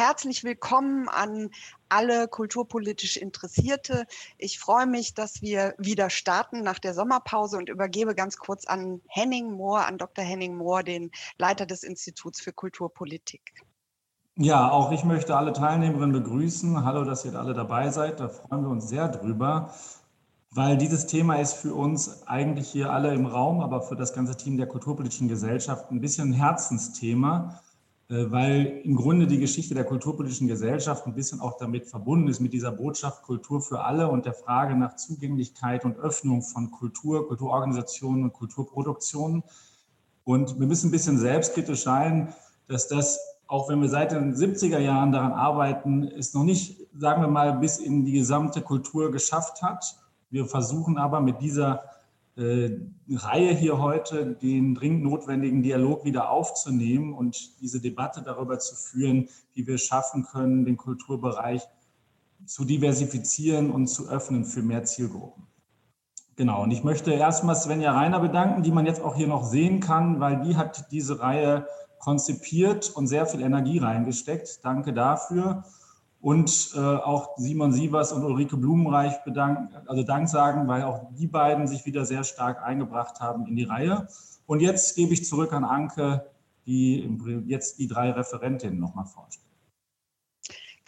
herzlich willkommen an alle kulturpolitisch Interessierte. Ich freue mich, dass wir wieder starten nach der Sommerpause und übergebe ganz kurz an Henning Mohr, an Dr. Henning Mohr, den Leiter des Instituts für Kulturpolitik. Ja, auch ich möchte alle Teilnehmerinnen begrüßen. Hallo, dass ihr alle dabei seid. Da freuen wir uns sehr drüber, weil dieses Thema ist für uns eigentlich hier alle im Raum, aber für das ganze Team der kulturpolitischen Gesellschaft ein bisschen ein Herzensthema, weil im Grunde die Geschichte der kulturpolitischen Gesellschaft ein bisschen auch damit verbunden ist, mit dieser Botschaft Kultur für alle und der Frage nach Zugänglichkeit und Öffnung von Kultur, Kulturorganisationen und Kulturproduktionen. Und wir müssen ein bisschen selbstkritisch sein, dass das auch wenn wir seit den 70er Jahren daran arbeiten, es noch nicht, sagen wir mal, bis in die gesamte Kultur geschafft hat. Wir versuchen aber mit dieser äh, Reihe hier heute den dringend notwendigen Dialog wieder aufzunehmen und diese Debatte darüber zu führen, wie wir schaffen können, den Kulturbereich zu diversifizieren und zu öffnen für mehr Zielgruppen. Genau, und ich möchte erstmal Svenja Reiner bedanken, die man jetzt auch hier noch sehen kann, weil die hat diese Reihe konzipiert und sehr viel Energie reingesteckt. Danke dafür. Und äh, auch Simon Sievers und Ulrike Blumenreich bedanken, also Dank sagen, weil auch die beiden sich wieder sehr stark eingebracht haben in die Reihe. Und jetzt gebe ich zurück an Anke, die jetzt die drei Referentinnen nochmal vorstellt.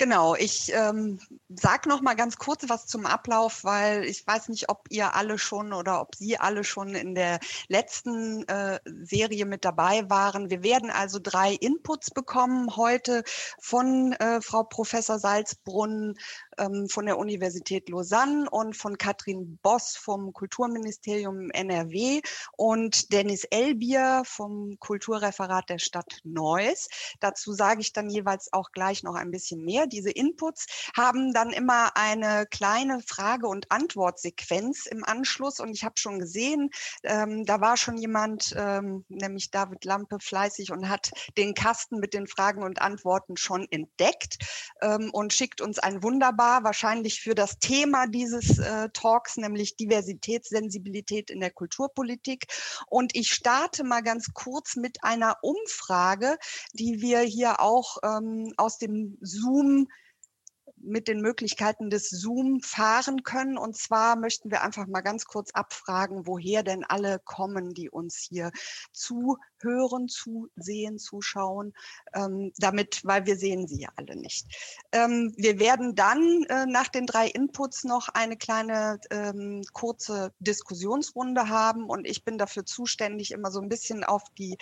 Genau, ich ähm, sage noch mal ganz kurz was zum Ablauf, weil ich weiß nicht, ob ihr alle schon oder ob Sie alle schon in der letzten äh, Serie mit dabei waren. Wir werden also drei Inputs bekommen heute von äh, Frau Professor Salzbrunn, ähm, von der Universität Lausanne und von Katrin Boss vom Kulturministerium NRW und Dennis Elbier vom Kulturreferat der Stadt Neuss. Dazu sage ich dann jeweils auch gleich noch ein bisschen mehr. Diese Inputs haben dann immer eine kleine Frage- und Antwortsequenz im Anschluss und ich habe schon gesehen, ähm, da war schon jemand, ähm, nämlich David Lampe, fleißig und hat den Kasten mit den Fragen und Antworten schon entdeckt ähm, und schickt uns ein wunderbar wunderbar wahrscheinlich für das Thema dieses äh, Talks, nämlich Diversitätssensibilität in der Kulturpolitik. Und ich starte mal ganz kurz mit einer Umfrage, die wir hier auch ähm, aus dem Zoom mit den Möglichkeiten des Zoom fahren können. Und zwar möchten wir einfach mal ganz kurz abfragen, woher denn alle kommen, die uns hier zuhören, zusehen, zuschauen, ähm, damit, weil wir sehen sie ja alle nicht. Ähm, wir werden dann äh, nach den drei Inputs noch eine kleine ähm, kurze Diskussionsrunde haben und ich bin dafür zuständig, immer so ein bisschen auf die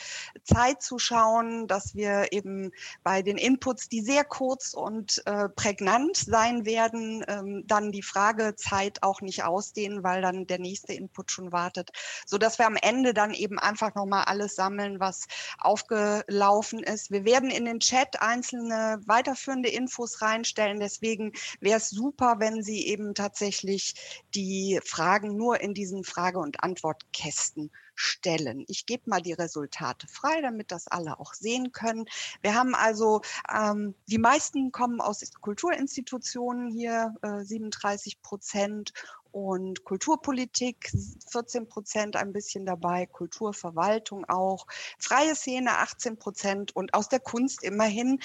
Zeit zu schauen, dass wir eben bei den Inputs, die sehr kurz und äh, prägnant sein werden, ähm, dann die Fragezeit auch nicht ausdehnen, weil dann der nächste Input schon wartet, so dass wir am Ende dann eben einfach nochmal alles sammeln, was aufgelaufen ist. Wir werden in den Chat einzelne weiterführende Infos reinstellen. Deswegen wäre es super, wenn Sie eben tatsächlich die Fragen nur in diesen Frage- und Antwortkästen stellen. Ich gebe mal die Resultate frei, damit das alle auch sehen können. Wir haben also, ähm, die meisten kommen aus Kulturinstitutionen hier, äh, 37 Prozent und Kulturpolitik 14 Prozent ein bisschen dabei, Kulturverwaltung auch, freie Szene 18 Prozent und aus der Kunst immerhin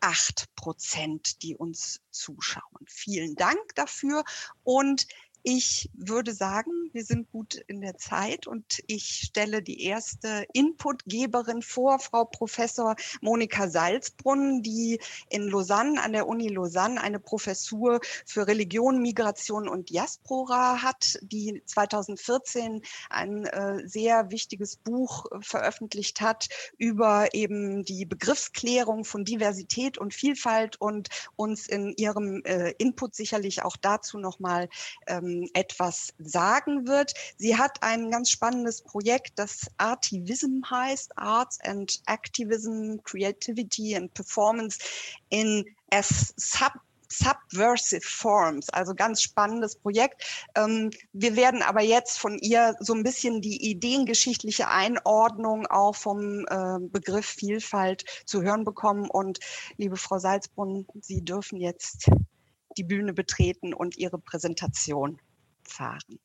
acht Prozent, die uns zuschauen. Vielen Dank dafür und ich würde sagen, wir sind gut in der Zeit und ich stelle die erste Inputgeberin vor, Frau Professor Monika Salzbrunn, die in Lausanne, an der Uni Lausanne, eine Professur für Religion, Migration und Diaspora hat, die 2014 ein äh, sehr wichtiges Buch äh, veröffentlicht hat über eben die Begriffsklärung von Diversität und Vielfalt und uns in ihrem äh, Input sicherlich auch dazu nochmal ähm, ähm, etwas sagen wird. Sie hat ein ganz spannendes Projekt, das Artivism heißt, Arts and Activism, Creativity and Performance in as sub Subversive Forms, also ganz spannendes Projekt. Ähm, wir werden aber jetzt von ihr so ein bisschen die ideengeschichtliche Einordnung auch vom äh, Begriff Vielfalt zu hören bekommen. Und liebe Frau Salzbrunn, Sie dürfen jetzt die Bühne betreten und ihre Präsentation fahren.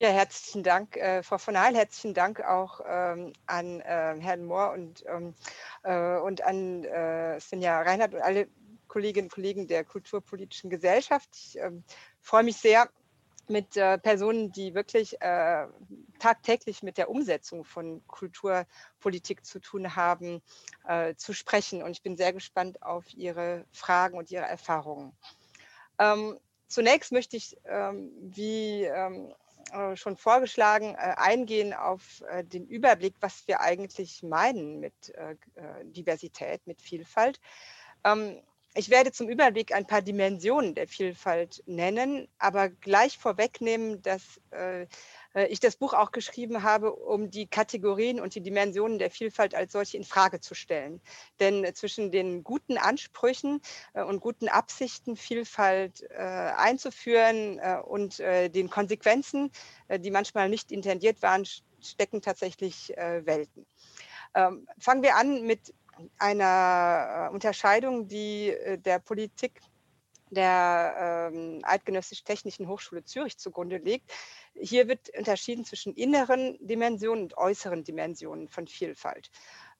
Ja, herzlichen Dank, äh, Frau von Heil. Herzlichen Dank auch ähm, an äh, Herrn Mohr und, ähm, äh, und an äh, Svenja Reinhardt und alle Kolleginnen und Kollegen der Kulturpolitischen Gesellschaft. Ich ähm, freue mich sehr, mit äh, Personen, die wirklich äh, tagtäglich mit der Umsetzung von Kulturpolitik zu tun haben, zu sprechen. Und ich bin sehr gespannt auf Ihre Fragen und Ihre Erfahrungen. Ähm, zunächst möchte ich, ähm, wie ähm, äh, schon vorgeschlagen, äh, eingehen auf äh, den Überblick, was wir eigentlich meinen mit Diversität, mit Vielfalt. Ähm, ich werde zum Überblick ein paar Dimensionen der Vielfalt nennen, aber gleich vorwegnehmen, dass äh, ich das Buch auch geschrieben habe, um die Kategorien und die Dimensionen der Vielfalt als solche in Frage zu stellen. Denn zwischen den guten Ansprüchen äh, und guten Absichten, Vielfalt äh, einzuführen und den Konsequenzen, die manchmal nicht intendiert waren, stecken tatsächlich Welten. Ähm, fangen wir an mit einer Unterscheidung, die der Politik der ähm, Eidgenössisch Technischen Hochschule Zürich zugrunde liegt. Hier wird unterschieden zwischen inneren Dimensionen und äußeren Dimensionen von Vielfalt.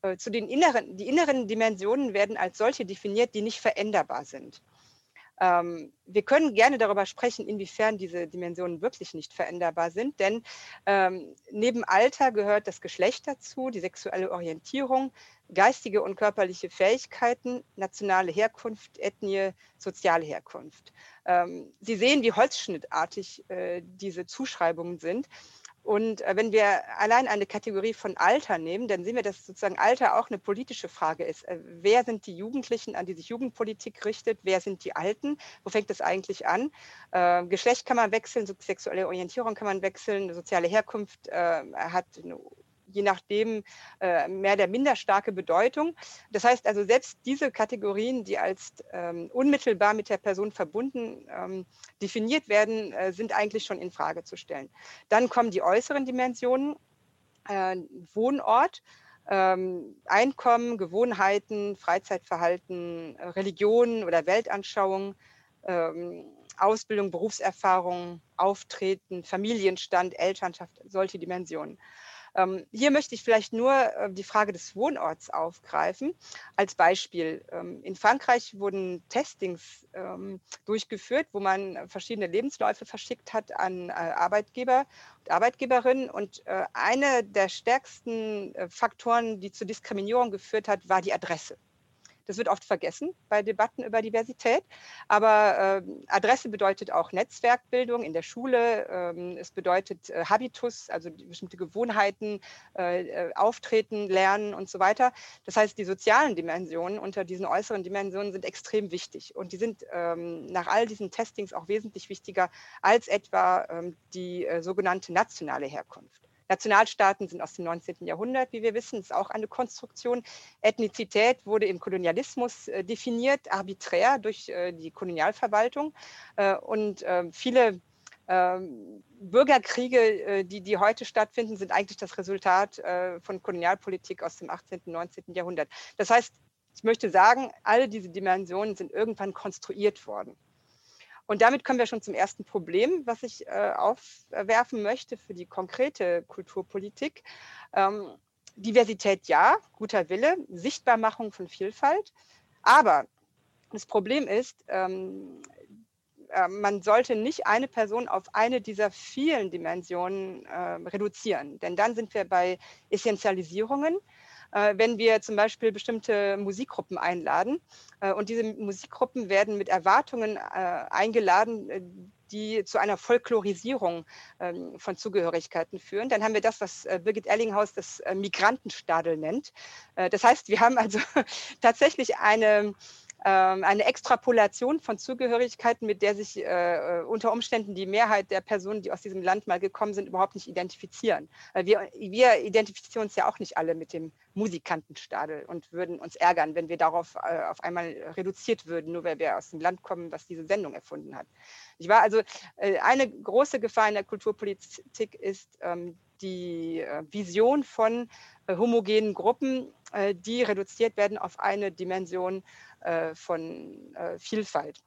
Äh, zu den inneren, die inneren Dimensionen werden als solche definiert, die nicht veränderbar sind. Ähm, wir können gerne darüber sprechen, inwiefern diese Dimensionen wirklich nicht veränderbar sind, denn ähm, neben Alter gehört das Geschlecht dazu, die sexuelle Orientierung, geistige und körperliche Fähigkeiten, nationale Herkunft, Ethnie, soziale Herkunft. Ähm, Sie sehen, wie holzschnittartig äh, diese Zuschreibungen sind. Und äh, wenn wir allein eine Kategorie von Alter nehmen, dann sehen wir, dass sozusagen Alter auch eine politische Frage ist. Äh, wer sind die Jugendlichen, an die sich Jugendpolitik richtet? Wer sind die Alten? Wo fängt das eigentlich an? Äh, Geschlecht kann man wechseln, sexuelle Orientierung kann man wechseln, soziale Herkunft hat eine je nachdem äh, mehr der minder starke Bedeutung. Das heißt also, selbst diese Kategorien, die als ähm, unmittelbar mit der Person verbunden ähm, definiert werden, äh, sind eigentlich schon in Frage zu stellen. Dann kommen die äußeren Dimensionen, äh, Wohnort. Ähm, Einkommen, Gewohnheiten, Freizeitverhalten, Religion oder Weltanschauung, Ausbildung, Berufserfahrung, Auftreten, Familienstand, Elternschaft, solche Dimensionen. Ähm, hier möchte ich vielleicht nur äh, die Frage des Wohnorts aufgreifen. Als Beispiel, ähm, in Frankreich wurden Testings ähm, durchgeführt, wo man verschiedene Lebensläufe verschickt hat an äh, Arbeitgeber und Arbeitgeberinnen. Und äh, einer der stärksten Faktoren, die zur Diskriminierung geführt hat, war die Adresse. Das wird oft vergessen bei Debatten über Diversität. Aber äh, Adresse bedeutet auch Netzwerkbildung in der Schule. Ähm, es bedeutet äh, Habitus, also bestimmte Gewohnheiten, äh, äh, Auftreten, Lernen und so weiter. Das heißt, die sozialen Dimensionen unter diesen äußeren Dimensionen sind extrem wichtig. Und die sind ähm, nach all diesen Testings auch wesentlich wichtiger als etwa ähm, die äh, sogenannte nationale Herkunft. Nationalstaaten sind aus dem 19. Jahrhundert, wie wir wissen, ist auch eine Konstruktion. Ethnizität wurde im Kolonialismus äh, definiert, arbiträr durch äh, die Kolonialverwaltung. Äh, und viele ähm, Bürgerkriege, die, die heute stattfinden, sind eigentlich das Resultat von Kolonialpolitik aus dem 18. und 19. Jahrhundert. Das heißt, ich möchte sagen, alle diese Dimensionen sind irgendwann konstruiert worden. Und damit kommen wir schon zum ersten Problem, was ich äh, aufwerfen möchte für die konkrete Kulturpolitik. Ähm, Diversität ja, guter Wille, Sichtbarmachung von Vielfalt. Aber das Problem ist, ähm, äh, man sollte nicht eine Person auf eine dieser vielen Dimensionen äh, reduzieren. Denn dann sind wir bei Essentialisierungen. Äh, wenn wir zum Beispiel bestimmte Musikgruppen einladen. Äh, und diese Musikgruppen werden mit Erwartungen äh, eingeladen, die zu einer Folklorisierung ähm, von Zugehörigkeiten führen. Dann haben wir das, was Birgit Erlinghaus das Migrantenstadel nennt. das heißt, wir haben also tatsächlich eine eine Extrapolation von Zugehörigkeiten, mit der sich äh, unter Umständen die Mehrheit der Personen, die aus diesem Land mal gekommen sind, überhaupt nicht identifizieren. Wir, wir identifizieren uns ja auch nicht alle mit dem Musikantenstadel und würden uns ärgern, wenn wir darauf äh, auf einmal reduziert würden, nur weil wir aus dem Land kommen, was diese Sendung erfunden hat. Ich war also äh, eine große Gefahr in der Kulturpolitik ist ähm, die äh, Vision von äh, homogenen Gruppen, äh, die reduziert werden auf eine Dimension äh, von äh, Vielfalt.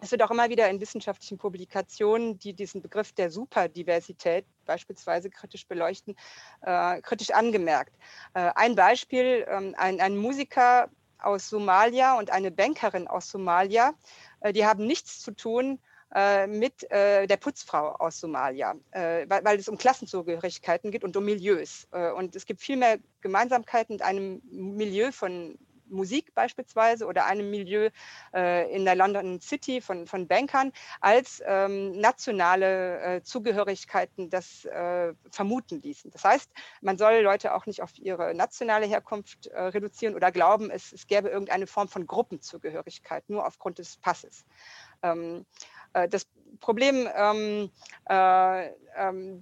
Es wird auch immer wieder in wissenschaftlichen Publikationen, die diesen Begriff der Superdiversität beispielsweise kritisch beleuchten, äh, kritisch angemerkt. Äh, ein Beispiel, ähm, ein, ein Musiker aus Somalia und eine Bankerin aus Somalia, äh, die haben nichts zu tun äh, mit äh, der Putzfrau aus Somalia, äh, weil, weil, es um Klassenzugehörigkeiten geht und um Milieus. Äh, und es gibt viel mehr Gemeinsamkeiten mit einem Milieu von Musik beispielsweise oder einem Milieu äh, in der London City von, von Bankern als ähm, nationale äh, Zugehörigkeiten das äh, vermuten ließen. Das heißt, man soll Leute auch nicht auf ihre nationale Herkunft äh, reduzieren oder glauben, es, es gäbe irgendeine Form von Gruppenzugehörigkeit nur aufgrund des Passes. Ähm, äh, das Problem ähm, äh, äh,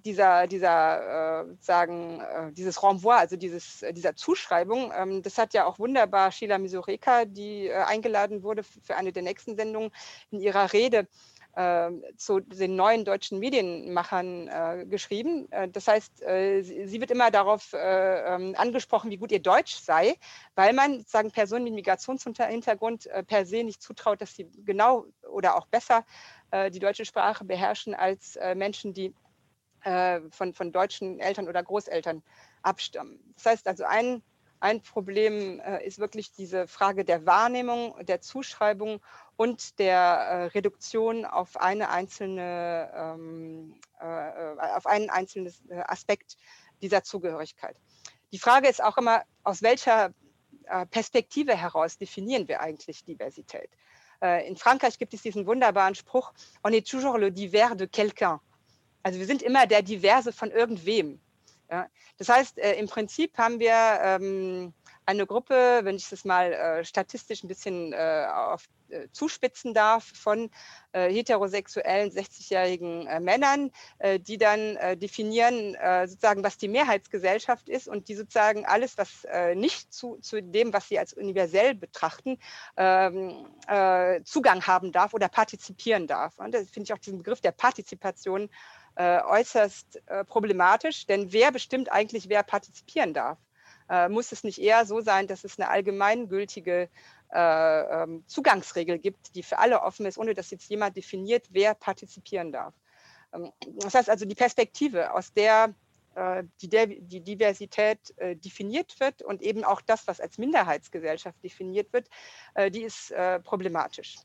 dieser, dieser äh, sagen, äh, dieses Renvoi, also dieses, äh, dieser Zuschreibung, ähm, das hat ja auch wunderbar Sheila Misureka, die eingeladen wurde für eine der nächsten Sendungen, in ihrer Rede ähm, zu den neuen deutschen Medienmachern äh, geschrieben. Äh, das heißt, äh, sie, sie, wird immer darauf ähm, angesprochen, wie gut ihr Deutsch sei, weil man sagen Personen mit Migrationshintergrund per se nicht zutraut, dass sie genau oder auch besser die deutsche Sprache beherrschen als Menschen, die von, von deutschen Eltern oder Großeltern abstammen. Das heißt also, ein ein Problem äh, ist wirklich diese Frage der Wahrnehmung, der Zuschreibung und der äh, Reduktion auf eine einzelne, ähm, äh, auf einen einzelnen äh, Aspekt dieser Zugehörigkeit. Die Frage ist auch immer, aus welcher äh, Perspektive heraus definieren wir eigentlich Diversität? Äh, in Frankreich gibt es diesen wunderbaren Spruch, on est toujours le divers de quelqu'un. Also wir sind immer der Diverse von irgendwem. Ja? Das heißt, äh, im Prinzip haben wir ähm, eine Gruppe, wenn ich das mal äh, statistisch ein bisschen äh, auf, äh, zuspitzen darf, von äh, heterosexuellen 60-jährigen äh, Männern, die dann definieren, sozusagen, was die Mehrheitsgesellschaft ist und die sozusagen alles, was nicht zu, zu dem, was sie als universell betrachten, ähm, Zugang haben darf oder partizipieren darf. Und das finde ich auch diesen Begriff der Partizipation äh, äußerst äh, problematisch, denn wer bestimmt eigentlich, wer partizipieren darf? Äh, muss es nicht eher so sein, dass es eine allgemeingültige äh, ähm, Zugangsregel gibt, die für alle offen ist, ohne dass jetzt jemand definiert, wer partizipieren darf? Ähm, das heißt also, die Perspektive, aus der äh, die, die, Diversität äh, definiert wird und eben auch das, was als Minderheitsgesellschaft definiert wird, die ist problematisch.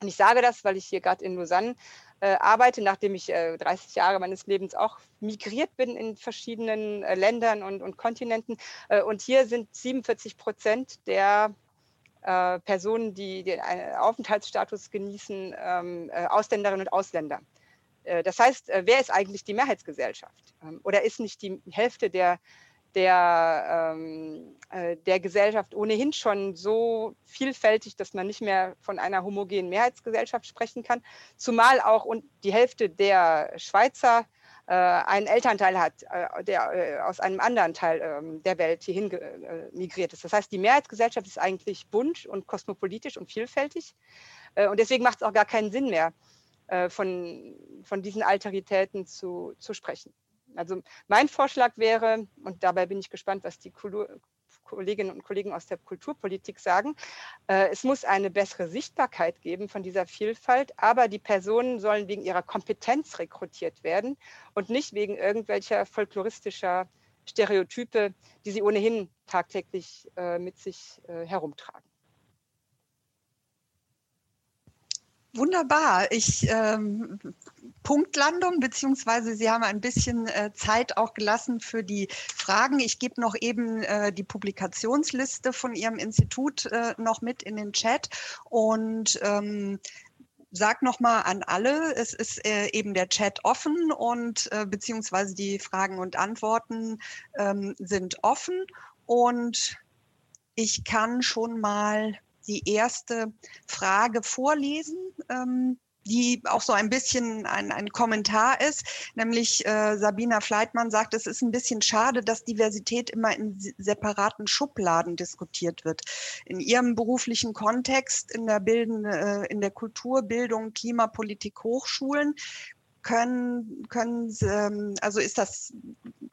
Und ich sage das, weil ich hier gerade in Lausanne äh, arbeite, nachdem ich äh, 30 Jahre meines Lebens auch migriert bin in verschiedenen äh, Ländern und, und Kontinenten. Äh, und hier sind 47 Prozent der äh, Personen, die den Aufenthaltsstatus genießen, ähm, äh, Ausländerinnen und Ausländer. das heißt, wer ist eigentlich die Mehrheitsgesellschaft? Ähm, oder ist nicht die Hälfte der der, ähm, äh, der Gesellschaft ohnehin schon so vielfältig, dass man nicht mehr von einer homogenen Mehrheitsgesellschaft sprechen kann, zumal auch und die Hälfte der Schweizer äh, einen Elternteil hat, äh, der äh, aus einem anderen Teil ähm, der Welt hierhin äh, migriert ist. Das heißt, die Mehrheitsgesellschaft ist eigentlich bunt und kosmopolitisch und vielfältig äh, und deswegen macht es auch gar keinen Sinn mehr, von, von diesen Alteritäten zu, zu sprechen. Also mein Vorschlag wäre, und dabei bin ich gespannt, was die Kolleginnen und Kollegen aus der Kulturpolitik sagen, äh, es muss eine bessere Sichtbarkeit geben von dieser Vielfalt, aber die Personen sollen wegen ihrer Kompetenz rekrutiert werden und nicht wegen irgendwelcher folkloristischer Stereotype, die sie ohnehin tagtäglich äh, mit sich äh, herumtragen. Wunderbar. Ich ähm, Punktlandung, beziehungsweise Sie haben ein bisschen äh, Zeit auch gelassen für die Fragen. Ich gebe noch eben äh, die Publikationsliste von Ihrem Institut äh, noch mit in den Chat und ähm, sag noch mal an alle, es ist äh, eben der Chat offen und äh, beziehungsweise die Fragen und Antworten ähm, sind offen und ich kann schon mal die erste Frage vorlesen. Ähm, die auch so ein bisschen ein, ein Kommentar ist, nämlich äh, Sabina Fleitmann sagt, es ist ein bisschen schade, dass Diversität immer in separaten Schubladen diskutiert wird. In ihrem beruflichen Kontext, in der Bilden, äh, in der Kulturbildung, Klimapolitik, Hochschulen, können, können ähm, also ist das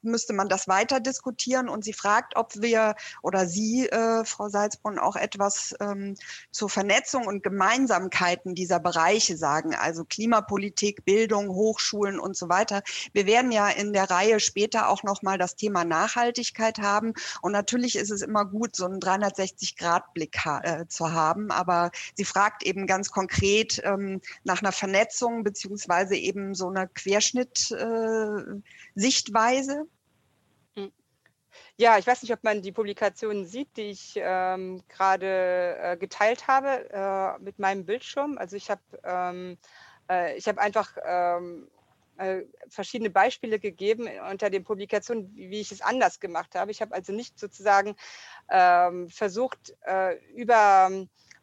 müsste man das weiter diskutieren. Und sie fragt, ob wir oder Sie, äh, Frau Salzbrunn, auch etwas ähm, zur Vernetzung und Gemeinsamkeiten dieser Bereiche sagen, also Klimapolitik, Bildung, Hochschulen und so weiter. Wir werden ja in der Reihe später auch nochmal das Thema Nachhaltigkeit haben. Und natürlich ist es immer gut, so einen 360-Grad-Blick ha äh, zu haben. Aber sie fragt eben ganz konkret ähm, nach einer Vernetzung beziehungsweise eben so einer Querschnitt-Sichtweise. Äh, ja, ich weiß nicht, ob man die Publikationen sieht, die ich ähm, gerade äh, geteilt habe äh, mit meinem Bildschirm. Also ich habe ähm, äh, ich habe einfach ähm, äh, verschiedene Beispiele gegeben unter den Publikationen, wie ich es anders gemacht habe. Ich habe also nicht sozusagen ähm, versucht, äh, über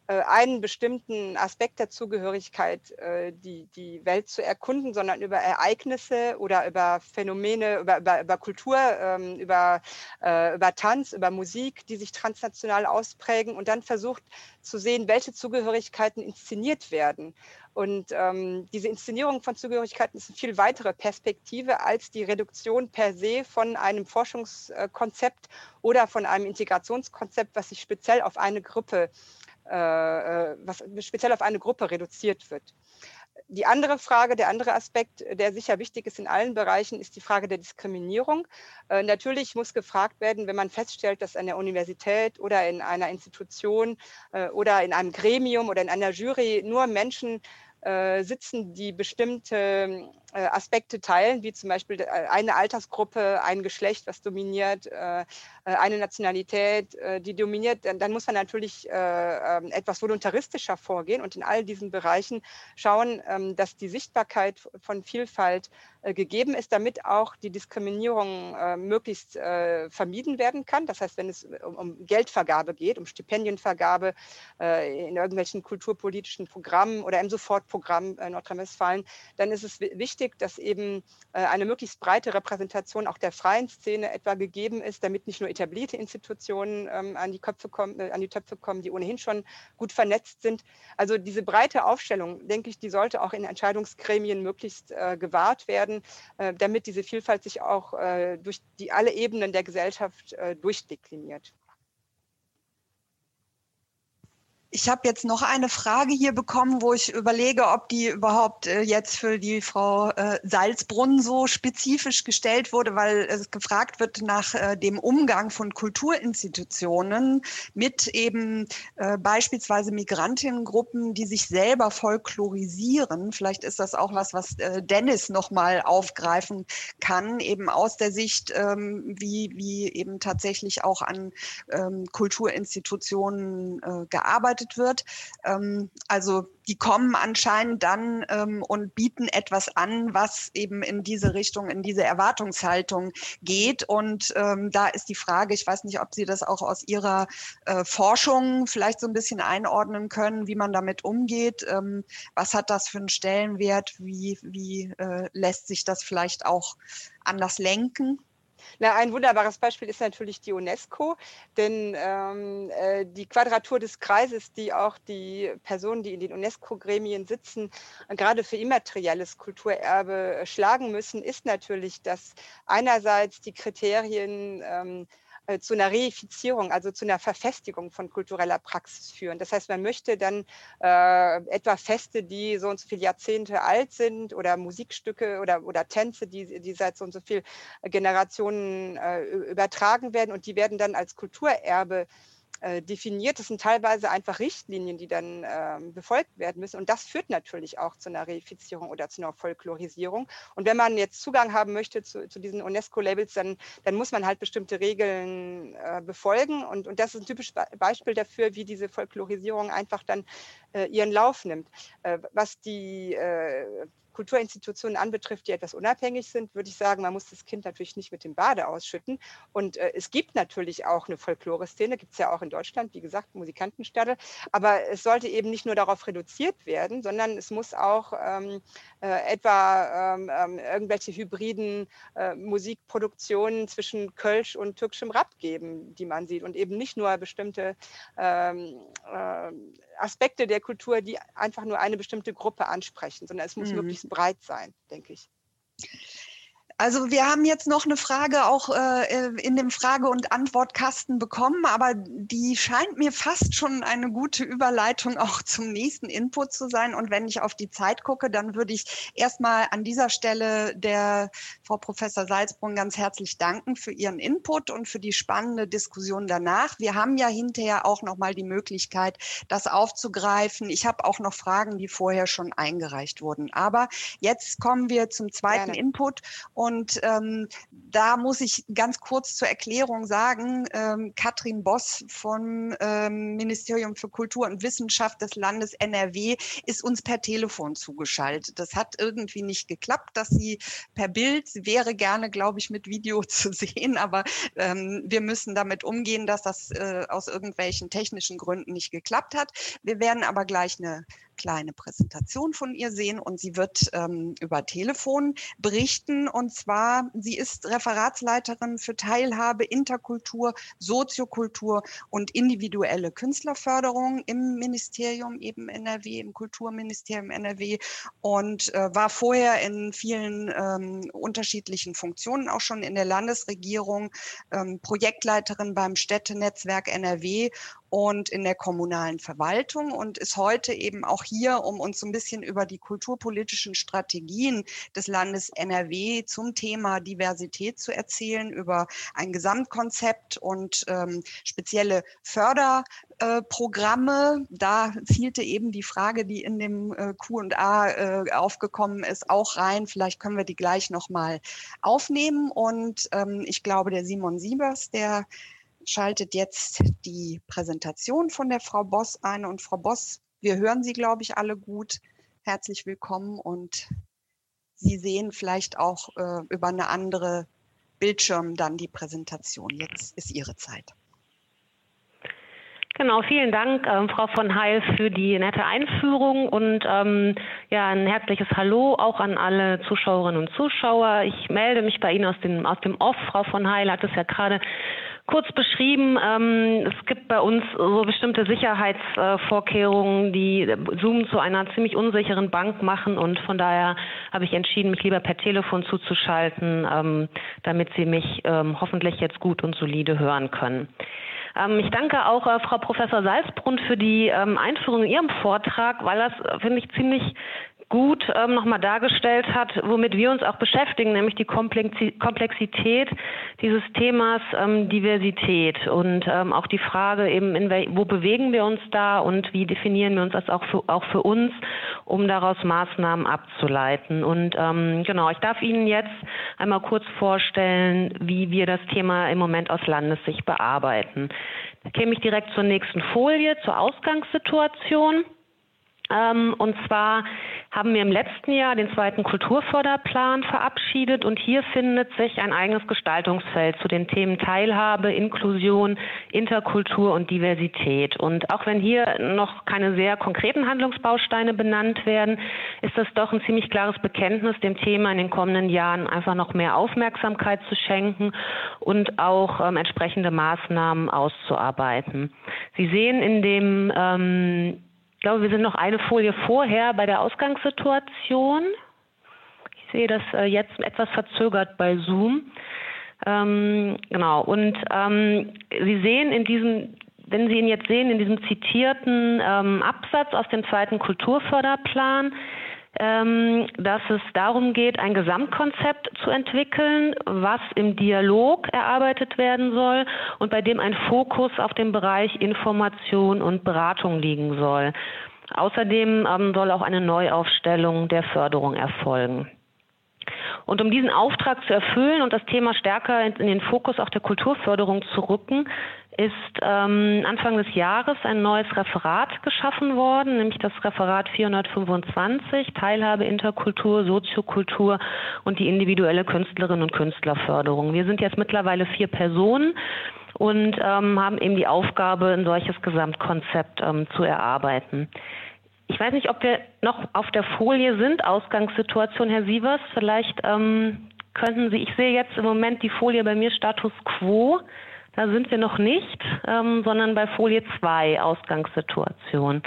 einen bestimmten Aspekt der Zugehörigkeit äh, die, die Welt zu erkunden, sondern über Ereignisse oder über Phänomene, über, über, über Kultur, ähm, über, äh, über Tanz, über Musik, die sich transnational ausprägen und dann versucht zu sehen, welche Zugehörigkeiten inszeniert werden. Und ähm, diese Inszenierung von Zugehörigkeiten ist eine viel weitere Perspektive als die Reduktion per se von einem Forschungskonzept oder von einem Integrationskonzept, was sich speziell auf eine Gruppe äh, äh, was speziell auf eine Gruppe reduziert wird. Die andere Frage, der andere Aspekt, der sicher wichtig ist in allen Bereichen, ist die Frage der Diskriminierung. Äh, natürlich muss gefragt werden, wenn man feststellt, dass an der Universität oder in einer Institution äh, oder in einem Gremium oder in einer Jury nur Menschen äh, sitzen, die bestimmte äh, Aspekte teilen, wie zum Beispiel äh, eine Altersgruppe, ein Geschlecht, was dominiert, eine Nationalität, die dominiert, dann, muss man natürlich ähm, etwas voluntaristischer vorgehen und in all diesen Bereichen schauen, ähm, dass die Sichtbarkeit von Vielfalt gegeben ist, damit auch die Diskriminierung möglichst vermieden werden kann. Das heißt, wenn es um Geldvergabe geht, um Stipendienvergabe in irgendwelchen kulturpolitischen Programmen oder im Sofortprogramm Nordrhein-Westfalen, dann ist es wichtig, wichtig, dass eben äh, eine möglichst breite Repräsentation auch der freien Szene etwa gegeben ist, damit nicht nur etablierte Institutionen ähm, an, die Köpfe kommen, äh, an die Töpfe kommen, die ohnehin schon gut vernetzt sind. Also diese breite Aufstellung, denke ich, die sollte auch in Entscheidungsgremien möglichst äh, gewahrt werden, damit diese Vielfalt sich auch durch die alle Ebenen der Gesellschaft durchdekliniert. Ich habe jetzt noch eine Frage hier bekommen, wo ich überlege, ob die überhaupt äh, jetzt für die Frau äh, Salzbrunn so spezifisch gestellt wurde, weil es gefragt wird nach äh, dem Umgang von Kulturinstitutionen mit eben äh, beispielsweise Migrantinnengruppen, die sich selber folklorisieren. Vielleicht ist das auch was, was äh, Dennis nochmal aufgreifen kann, eben aus der Sicht, ähm, wie, wie eben tatsächlich auch an ähm, Kulturinstitutionen äh, gearbeitet gearbeitet wird. Ähm, also die kommen anscheinend dann ähm, und bieten etwas an, was eben in diese Richtung, in diese Erwartungshaltung geht. Und ähm, da ist die Frage, ich weiß nicht, ob Sie das auch aus Ihrer äh, Forschung vielleicht so ein bisschen einordnen können, wie man damit umgeht. Ähm, was hat das für einen Stellenwert? Wie, wie äh, lässt sich das vielleicht auch anders lenken? Na, ein wunderbares Beispiel ist natürlich die UNESCO, denn ähm, äh, die Quadratur des Kreises, die auch die Personen, die in den UNESCO-Gremien sitzen, gerade für immaterielles Kulturerbe schlagen müssen, ist natürlich, dass einerseits die Kriterien ähm, äh, zu einer Reifizierung, also zu einer Verfestigung von kultureller Praxis führen. Das heißt, man möchte dann äh, etwa Feste, die so und so viele Jahrzehnte alt sind oder Musikstücke oder, oder Tänze, die, die seit so und so vielen Generationen äh, übertragen werden und die werden dann als Kulturerbe definiert. Das sind teilweise einfach Richtlinien, die dann ähm, befolgt werden müssen. Und das führt natürlich auch zu einer Reifizierung oder zu einer Folklorisierung. Und wenn man jetzt Zugang haben möchte zu, zu diesen UNESCO-Labels, dann, dann muss man halt bestimmte Regeln äh, befolgen. Und, und das ist ein typisches Beispiel dafür, wie diese Folklorisierung einfach dann äh, ihren Lauf nimmt. Äh, was die äh, Kulturinstitutionen anbetrifft, die etwas unabhängig sind, würde ich sagen, man muss das Kind natürlich nicht mit dem Bade ausschütten. Und äh, es gibt natürlich auch eine Folklore-Szene, gibt es ja auch in Deutschland, wie gesagt, Musikantenstadel. Aber es sollte eben nicht nur darauf reduziert werden, sondern es muss auch ähm, äh, etwa ähm, ähm irgendwelche hybriden äh, Musikproduktionen zwischen Kölsch und türkischem Rap geben, die man sieht. Und eben nicht nur bestimmte ähm, äh, Aspekte der Kultur, die einfach nur eine bestimmte Gruppe ansprechen, sondern es muss mhm. möglichst breit sein, denke ich. Also wir haben jetzt noch eine Frage auch äh, in dem Frage- und Antwortkasten bekommen, aber die scheint mir fast schon eine gute Überleitung auch zum nächsten Input zu sein. Und wenn ich auf die Zeit gucke, dann würde ich erstmal an dieser Stelle der Frau Professor Salzbrunn ganz herzlich danken für ihren Input und für die spannende Diskussion danach. Wir haben ja hinterher auch noch mal die Möglichkeit, das aufzugreifen. Ich habe auch noch Fragen, die vorher schon eingereicht wurden. Aber jetzt kommen wir zum zweiten Gerne. Input. Und ähm, da muss ich ganz kurz zur Erklärung sagen, ähm, Katrin Boss vom ähm, Ministerium für Kultur und Wissenschaft des Landes NRW ist uns per Telefon zugeschaltet. Das hat irgendwie nicht geklappt, dass sie per Bild, sie wäre gerne, glaube ich, mit Video zu sehen, aber ähm, wir müssen damit umgehen, dass das äh, aus irgendwelchen technischen Gründen nicht geklappt hat. Wir werden aber gleich eine kleine Präsentation von ihr sehen und sie wird ähm, über Telefon berichten. Und zwar, sie ist Referatsleiterin für Teilhabe, Interkultur, Soziokultur und individuelle Künstlerförderung im Ministerium eben NRW, im Kulturministerium NRW und äh, war vorher in vielen ähm, unterschiedlichen Funktionen, auch schon in der Landesregierung, ähm, Projektleiterin beim Städtenetzwerk NRW und in der kommunalen Verwaltung und ist heute eben auch hier, um uns so ein bisschen über die kulturpolitischen Strategien des Landes NRW zum Thema Diversität zu erzählen, über ein Gesamtkonzept und ähm, spezielle Förderprogramme. da zielte eben die Frage, die in dem äh, Q&A äh, aufgekommen ist, auch rein. Vielleicht können wir die gleich nochmal aufnehmen. Und ähm, ich glaube, der Simon Siebers, der schaltet jetzt die Präsentation von der Frau Boss ein. Und Frau Boss, wir hören Sie, glaube ich, alle gut. Herzlich willkommen und Sie sehen vielleicht auch äh, über eine andere Bildschirm dann die Präsentation. Jetzt ist Ihre Zeit. Genau, vielen Dank, ähm, Frau von Heil, für die nette Einführung und ähm, ja, ein herzliches Hallo auch an alle Zuschauerinnen und Zuschauer. Ich melde mich bei Ihnen aus dem, aus dem Off. Frau von Heil hat es ja gerade kurz beschrieben. Ähm, es gibt bei uns so bestimmte Sicherheitsvorkehrungen, die Zoom zu einer ziemlich unsicheren Bank machen und von daher habe ich entschieden, mich lieber per Telefon zuzuschalten, ähm, damit Sie mich ähm, hoffentlich jetzt gut und solide hören können. Ähm, ich danke auch äh, Frau Professor Salzbrunn für die ähm, Einführung in Ihrem Vortrag, weil das, äh, finde ich, ziemlich gut ähm, nochmal dargestellt hat, womit wir uns auch beschäftigen, nämlich die Komplexität dieses Themas ähm, Diversität und ähm, auch die Frage eben, wo bewegen wir uns da und wie definieren wir uns das auch für, auch für uns, um daraus Maßnahmen abzuleiten. Und ähm, genau, ich darf Ihnen jetzt einmal kurz vorstellen, wie wir das Thema im Moment aus Landessicht bearbeiten. Da käme ich direkt zur nächsten Folie, zur Ausgangssituation. Ähm, und zwar haben wir im letzten Jahr den zweiten Kulturförderplan verabschiedet und hier findet sich ein eigenes Gestaltungsfeld zu den Themen Teilhabe, Inklusion, Interkultur und Diversität. Und auch wenn hier noch keine sehr konkreten Handlungsbausteine benannt werden, ist das doch ein ziemlich klares Bekenntnis, dem Thema in den kommenden Jahren einfach noch mehr Aufmerksamkeit zu schenken und auch ähm, entsprechende Maßnahmen auszuarbeiten. Sie sehen in dem ähm, glaube, wir sind noch eine Folie vorher bei der Ausgangssituation. Ich sehe das äh, jetzt etwas verzögert bei Zoom. Ähm, genau. Und ähm, Sie sehen in diesem, wenn Sie ihn jetzt sehen, in diesem zitierten ähm, Absatz aus dem zweiten Kulturförderplan, dass es darum geht, ein Gesamtkonzept zu entwickeln, was im Dialog erarbeitet werden soll und bei dem ein Fokus auf dem Bereich Information und Beratung liegen soll. Außerdem ähm, soll auch eine Neuaufstellung der Förderung erfolgen. Und um diesen Auftrag zu erfüllen und das Thema stärker in den Fokus auch der Kulturförderung zu rücken, ist ähm, Anfang des Jahres ein neues Referat geschaffen worden, nämlich das Referat 425, Teilhabe, Interkultur, Soziokultur und die individuelle Künstlerinnen und Künstlerförderung. Wir sind jetzt mittlerweile vier Personen und ähm, haben eben die Aufgabe, ein solches Gesamtkonzept ähm, zu erarbeiten. Ich weiß nicht, ob wir noch auf der Folie sind, Ausgangssituation, Herr Sievers. Vielleicht ähm, könnten Sie, ich sehe jetzt im Moment die Folie bei mir Status Quo. Da sind wir noch nicht, ähm, sondern bei Folie 2, Ausgangssituation.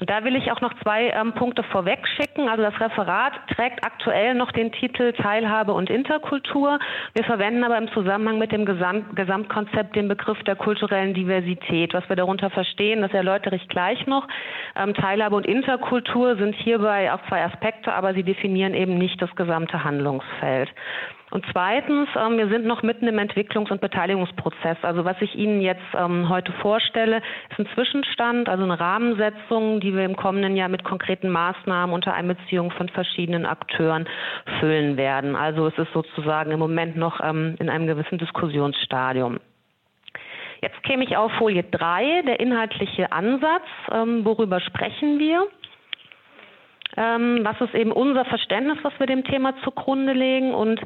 Und da will ich auch noch zwei ähm, Punkte vorweg schicken. Also das Referat trägt aktuell noch den Titel Teilhabe und Interkultur. Wir verwenden aber im Zusammenhang mit dem Gesamt Gesamtkonzept den Begriff der kulturellen Diversität. Was wir darunter verstehen, das erläutere ich gleich noch. Ähm, Teilhabe und Interkultur sind hierbei auch zwei Aspekte, aber sie definieren eben nicht das gesamte Handlungsfeld. Und zweitens, ähm, wir sind noch mitten im Entwicklungs- und Beteiligungsprozess. Also was ich Ihnen jetzt ähm, heute vorstelle, ist ein Zwischenstand, also eine Rahmensetzung, die wir im kommenden Jahr mit konkreten Maßnahmen unter Einbeziehung von verschiedenen Akteuren füllen werden. Also es ist sozusagen im Moment noch ähm, in einem gewissen Diskussionsstadium. Jetzt käme ich auf Folie 3, der inhaltliche Ansatz. Ähm, worüber sprechen wir? Ähm, was ist eben unser Verständnis, was wir dem Thema zugrunde legen? Und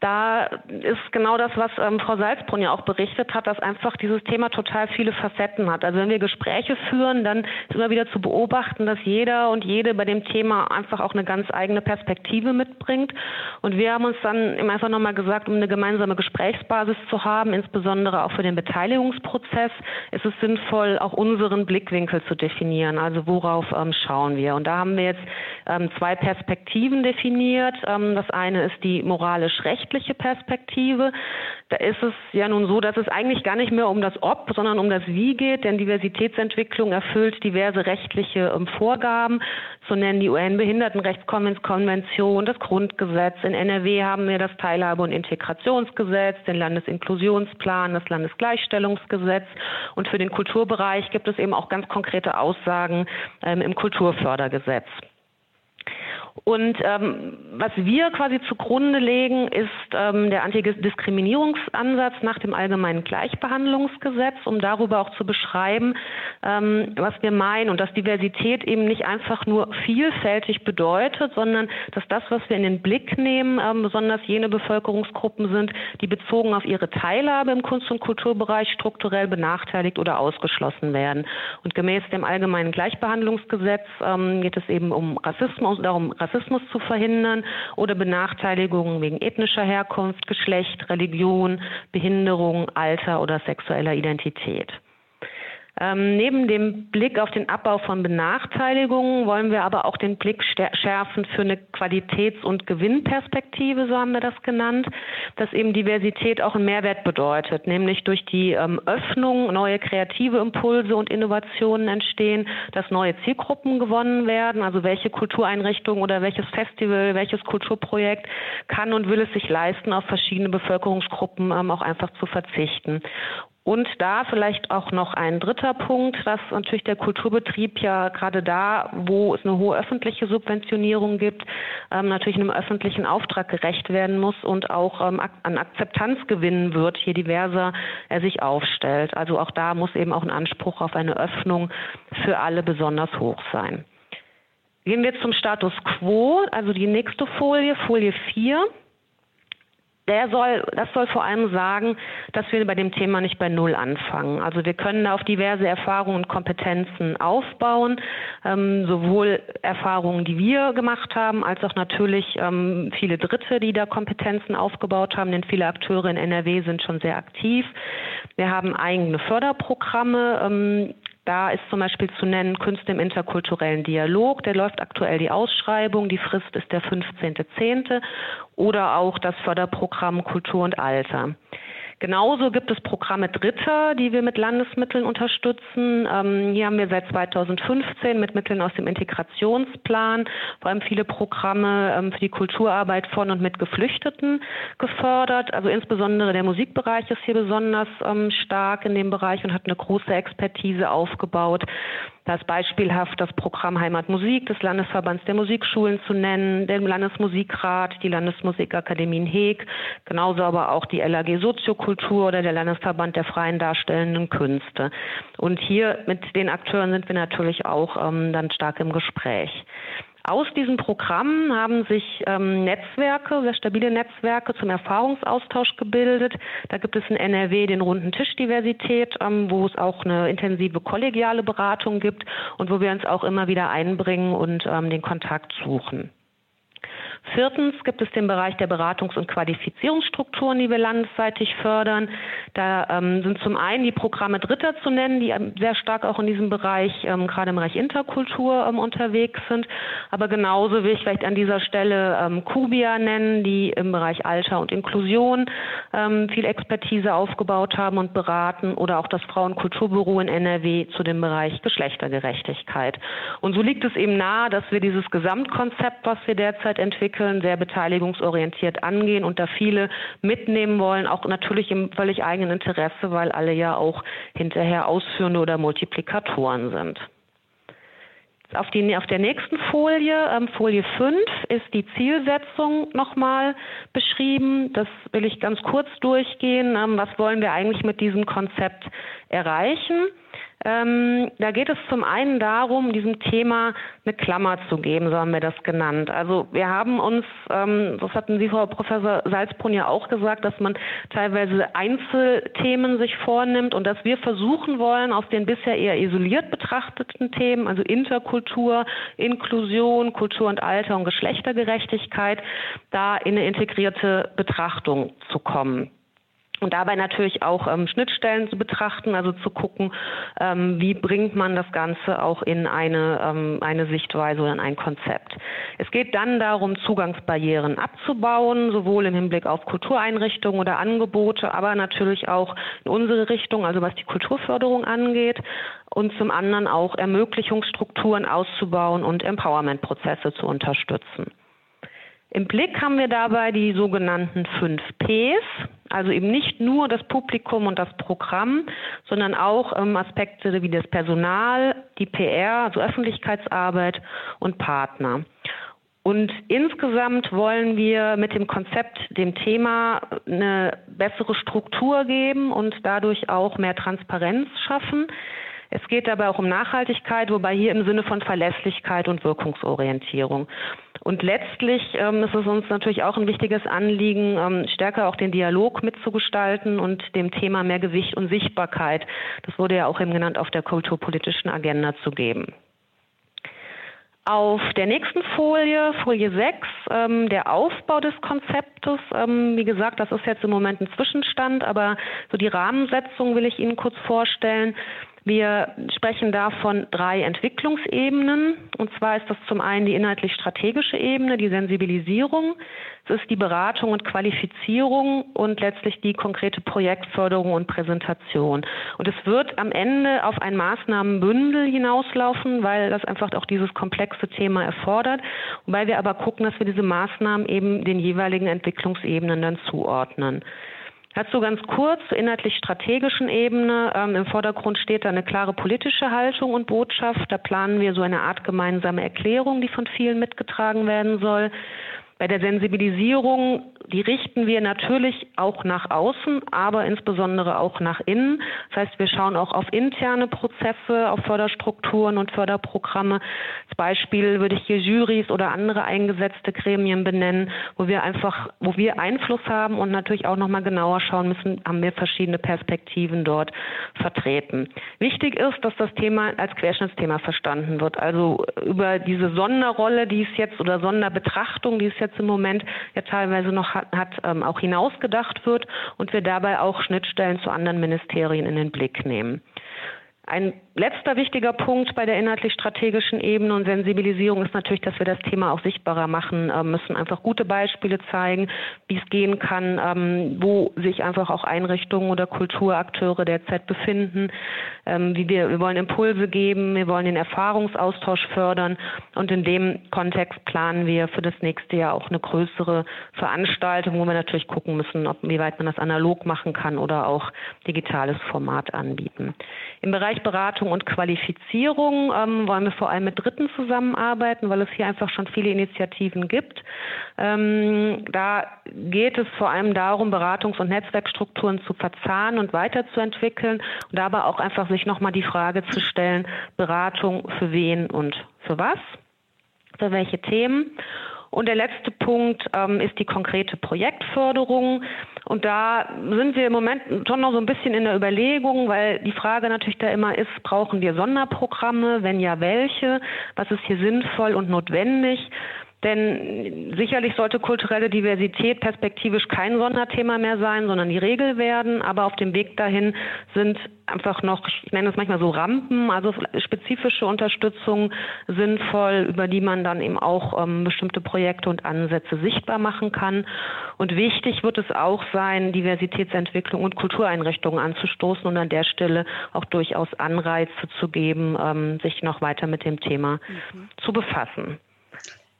da ist genau das, was ähm, Frau Salzbrunn ja auch berichtet hat, dass einfach dieses Thema total viele Facetten hat. Also wenn wir Gespräche führen, dann ist immer wieder zu beobachten, dass jeder und jede bei dem Thema einfach auch eine ganz eigene Perspektive mitbringt. Und wir haben uns dann eben einfach nochmal gesagt, um eine gemeinsame Gesprächsbasis zu haben, insbesondere auch für den Beteiligungsprozess, ist es sinnvoll, auch unseren Blickwinkel zu definieren. Also worauf ähm, schauen wir? Und da haben wir jetzt ähm, zwei Perspektiven definiert. Ähm, das eine ist die moralisch-rechtliche rechtliche Perspektive, da ist es ja nun so, dass es eigentlich gar nicht mehr um das Ob, sondern um das Wie geht, denn Diversitätsentwicklung erfüllt diverse rechtliche ähm, Vorgaben. So nennen die UN-Behindertenrechtskonvention, das Grundgesetz. In NRW haben wir das Teilhabe- und Integrationsgesetz, den Landesinklusionsplan, das Landesgleichstellungsgesetz. Und für den Kulturbereich gibt es eben auch ganz konkrete Aussagen ähm, im Kulturfördergesetz. Und ähm, was wir quasi zugrunde legen, ist ähm, der Antidiskriminierungsansatz nach dem allgemeinen Gleichbehandlungsgesetz, um darüber auch zu beschreiben, ähm, was wir meinen und dass Diversität eben nicht einfach nur vielfältig bedeutet, sondern dass das, was wir in den Blick nehmen, ähm, besonders jene Bevölkerungsgruppen sind, die bezogen auf ihre Teilhabe im Kunst- und Kulturbereich strukturell benachteiligt oder ausgeschlossen werden. Und gemäß dem allgemeinen Gleichbehandlungsgesetz ähm, geht es eben um Rassismus, darum Rassismus zu verhindern oder Benachteiligungen wegen ethnischer Herkunft, Geschlecht, Religion, Behinderung, Alter oder sexueller Identität. Ähm, neben dem Blick auf den Abbau von Benachteiligungen wollen wir aber auch den Blick schärfen für eine Qualitäts- und Gewinnperspektive, so haben wir das genannt, dass eben Diversität auch einen Mehrwert bedeutet, nämlich durch die ähm, Öffnung neue kreative Impulse und Innovationen entstehen, dass neue Zielgruppen gewonnen werden, also welche Kultureinrichtung oder welches Festival, welches Kulturprojekt kann und will es sich leisten, auf verschiedene Bevölkerungsgruppen ähm, auch einfach zu verzichten. Und da vielleicht auch noch ein dritter Punkt, dass natürlich der Kulturbetrieb ja gerade da, wo es eine hohe öffentliche Subventionierung gibt, ähm, natürlich einem öffentlichen Auftrag gerecht werden muss und auch ähm, an Akzeptanz gewinnen wird, je diverser er sich aufstellt. Also auch da muss eben auch ein Anspruch auf eine Öffnung für alle besonders hoch sein. Gehen wir zum Status quo, also die nächste Folie, Folie 4 der soll, das soll vor allem sagen, dass wir bei dem Thema nicht bei Null anfangen. Also wir können da auf diverse Erfahrungen und Kompetenzen aufbauen, ähm, sowohl Erfahrungen, die wir gemacht haben, als auch natürlich ähm, viele Dritte, die da Kompetenzen aufgebaut haben, denn viele Akteure in NRW sind schon sehr aktiv. Wir haben eigene Förderprogramme, ähm, da ist zum Beispiel zu nennen Künste im interkulturellen Dialog. Der läuft aktuell die Ausschreibung. Die Frist ist der 15.10. Oder auch das Förderprogramm Kultur und Alter. Genauso gibt es Programme Dritter, die wir mit Landesmitteln unterstützen. Ähm, hier haben wir seit 2015 mit Mitteln aus dem Integrationsplan vor allem viele Programme ähm, für die Kulturarbeit von und mit Geflüchteten gefördert. Also insbesondere der Musikbereich ist hier besonders ähm, stark in dem Bereich und hat eine große Expertise aufgebaut. Da ist beispielhaft das Programm Heimatmusik des Landesverbands der Musikschulen zu nennen, den Landesmusikrat, die Landesmusikakademie in Heeg, genauso aber auch die LAG Soziokultur oder der Landesverband der freien darstellenden Künste. Und hier mit den Akteuren sind wir natürlich auch ähm, dann stark im Gespräch. Aus diesem Programm haben sich ähm, Netzwerke, sehr stabile Netzwerke zum Erfahrungsaustausch gebildet. Da gibt es in NRW den runden Tisch Diversität, ähm, wo es auch eine intensive kollegiale Beratung gibt und wo wir uns auch immer wieder einbringen und ähm, den Kontakt suchen. Viertens gibt es den Bereich der Beratungs- und Qualifizierungsstrukturen, die wir landesseitig fördern. Da ähm, sind zum einen die Programme Dritter zu nennen, die ähm, sehr stark auch in diesem Bereich, ähm, gerade im Bereich Interkultur ähm, unterwegs sind. Aber genauso will ich vielleicht an dieser Stelle ähm, Kubia nennen, die im Bereich Alter und Inklusion ähm, viel Expertise aufgebaut haben und beraten oder auch das Frauenkulturbüro in NRW zu dem Bereich Geschlechtergerechtigkeit. Und so liegt es eben nahe, dass wir dieses Gesamtkonzept, was wir derzeit entwickeln, sehr beteiligungsorientiert angehen und da viele mitnehmen wollen, auch natürlich im völlig eigenen Interesse, weil alle ja auch hinterher Ausführende oder Multiplikatoren sind. Auf, die, auf der nächsten Folie, ähm, Folie 5, ist die Zielsetzung nochmal beschrieben. Das will ich ganz kurz durchgehen. Ähm, was wollen wir eigentlich mit diesem Konzept erreichen? Ähm, da geht es zum einen darum, diesem Thema eine Klammer zu geben, so haben wir das genannt. Also wir haben uns, ähm, das hatten Sie, Frau Professor Salzbrunn, ja auch gesagt, dass man teilweise Einzelthemen sich vornimmt und dass wir versuchen wollen, aus den bisher eher isoliert betrachteten Themen, also Interkultur, Inklusion, Kultur und Alter und Geschlechtergerechtigkeit, da in eine integrierte Betrachtung zu kommen. Und dabei natürlich auch ähm, Schnittstellen zu betrachten, also zu gucken, ähm, wie bringt man das Ganze auch in eine, ähm, eine Sichtweise oder in ein Konzept. Es geht dann darum, Zugangsbarrieren abzubauen, sowohl im Hinblick auf Kultureinrichtungen oder Angebote, aber natürlich auch in unsere Richtung, also was die Kulturförderung angeht. Und zum anderen auch Ermöglichungsstrukturen auszubauen und Empowerment-Prozesse zu unterstützen. Im Blick haben wir dabei die sogenannten fünf Ps, also eben nicht nur das Publikum und das Programm, sondern auch ähm, Aspekte wie das Personal, die PR, also Öffentlichkeitsarbeit und Partner. Und insgesamt wollen wir mit dem Konzept dem Thema eine bessere Struktur geben und dadurch auch mehr Transparenz schaffen. Es geht dabei auch um Nachhaltigkeit, wobei hier im Sinne von Verlässlichkeit und Wirkungsorientierung. Und letztlich ähm, ist es uns natürlich auch ein wichtiges Anliegen, ähm, stärker auch den Dialog mitzugestalten und dem Thema mehr Gewicht und Sichtbarkeit, das wurde ja auch eben genannt, auf der kulturpolitischen Agenda zu geben. Auf der nächsten Folie, Folie 6, ähm, der Aufbau des Konzeptes. Ähm, wie gesagt, das ist jetzt im Moment ein Zwischenstand, aber so die Rahmensetzung will ich Ihnen kurz vorstellen. Wir sprechen da von drei Entwicklungsebenen. Und zwar ist das zum einen die inhaltlich-strategische Ebene, die Sensibilisierung. Es ist die Beratung und Qualifizierung und letztlich die konkrete Projektförderung und Präsentation. Und es wird am Ende auf ein Maßnahmenbündel hinauslaufen, weil das einfach auch dieses komplexe Thema erfordert. Wobei wir aber gucken, dass wir diese Maßnahmen eben den jeweiligen Entwicklungsebenen dann zuordnen. Dazu ganz kurz zur inhaltlich-strategischen Ebene. Ähm, Im Vordergrund steht da eine klare politische Haltung und Botschaft. Da planen wir so eine Art gemeinsame Erklärung, die von vielen mitgetragen werden soll. Bei der Sensibilisierung, die richten wir natürlich auch nach außen, aber insbesondere auch nach innen. Das heißt, wir schauen auch auf interne Prozesse, auf Förderstrukturen und Förderprogramme. Als Beispiel würde ich hier Jurys oder andere eingesetzte Gremien benennen, wo wir einfach, wo wir Einfluss haben und natürlich auch nochmal genauer schauen müssen, haben wir verschiedene Perspektiven dort vertreten. Wichtig ist, dass das Thema als Querschnittsthema verstanden wird. Also über diese Sonderrolle, die es jetzt oder Sonderbetrachtung, die es jetzt jetzt im Moment ja teilweise noch hat, hat ähm, auch hinausgedacht wird und wir dabei auch Schnittstellen zu anderen Ministerien in den Blick nehmen. Ein letzter wichtiger Punkt bei der inhaltlich-strategischen Ebene und Sensibilisierung ist natürlich, dass wir das Thema auch sichtbarer machen äh, müssen, einfach gute Beispiele zeigen, wie es gehen kann, ähm, wo sich einfach auch Einrichtungen oder Kulturakteure derzeit befinden, ähm, wir, wir wollen Impulse geben, wir wollen den Erfahrungsaustausch fördern und in dem Kontext planen wir für das nächste Jahr auch eine größere Veranstaltung, wo wir natürlich gucken müssen, ob, wie weit man das analog machen kann oder auch digitales Format anbieten. Im Bereich Beratung und Qualifizierung ähm, wollen wir vor allem mit Dritten zusammenarbeiten, weil es hier einfach schon viele Initiativen gibt. Ähm, da geht es vor allem darum, Beratungs- und Netzwerkstrukturen zu verzahnen und weiterzuentwickeln und dabei auch einfach sich nochmal die Frage zu stellen, Beratung für wen und für was, für welche Themen. Und der letzte Punkt ähm, ist die konkrete Projektförderung. Und da sind wir im Moment schon noch so ein bisschen in der Überlegung, weil die Frage natürlich da immer ist, brauchen wir Sonderprogramme? Wenn ja, welche? Was ist hier sinnvoll und notwendig? Denn sicherlich sollte kulturelle Diversität perspektivisch kein Sonderthema mehr sein, sondern die Regel werden. Aber auf dem Weg dahin sind einfach noch, ich nenne es manchmal so Rampen, also spezifische Unterstützung sinnvoll, über die man dann eben auch ähm, bestimmte Projekte und Ansätze sichtbar machen kann. Und wichtig wird es auch sein, Diversitätsentwicklung und Kultureinrichtungen anzustoßen und an der Stelle auch durchaus Anreize zu geben, ähm, sich noch weiter mit dem Thema mhm. zu befassen.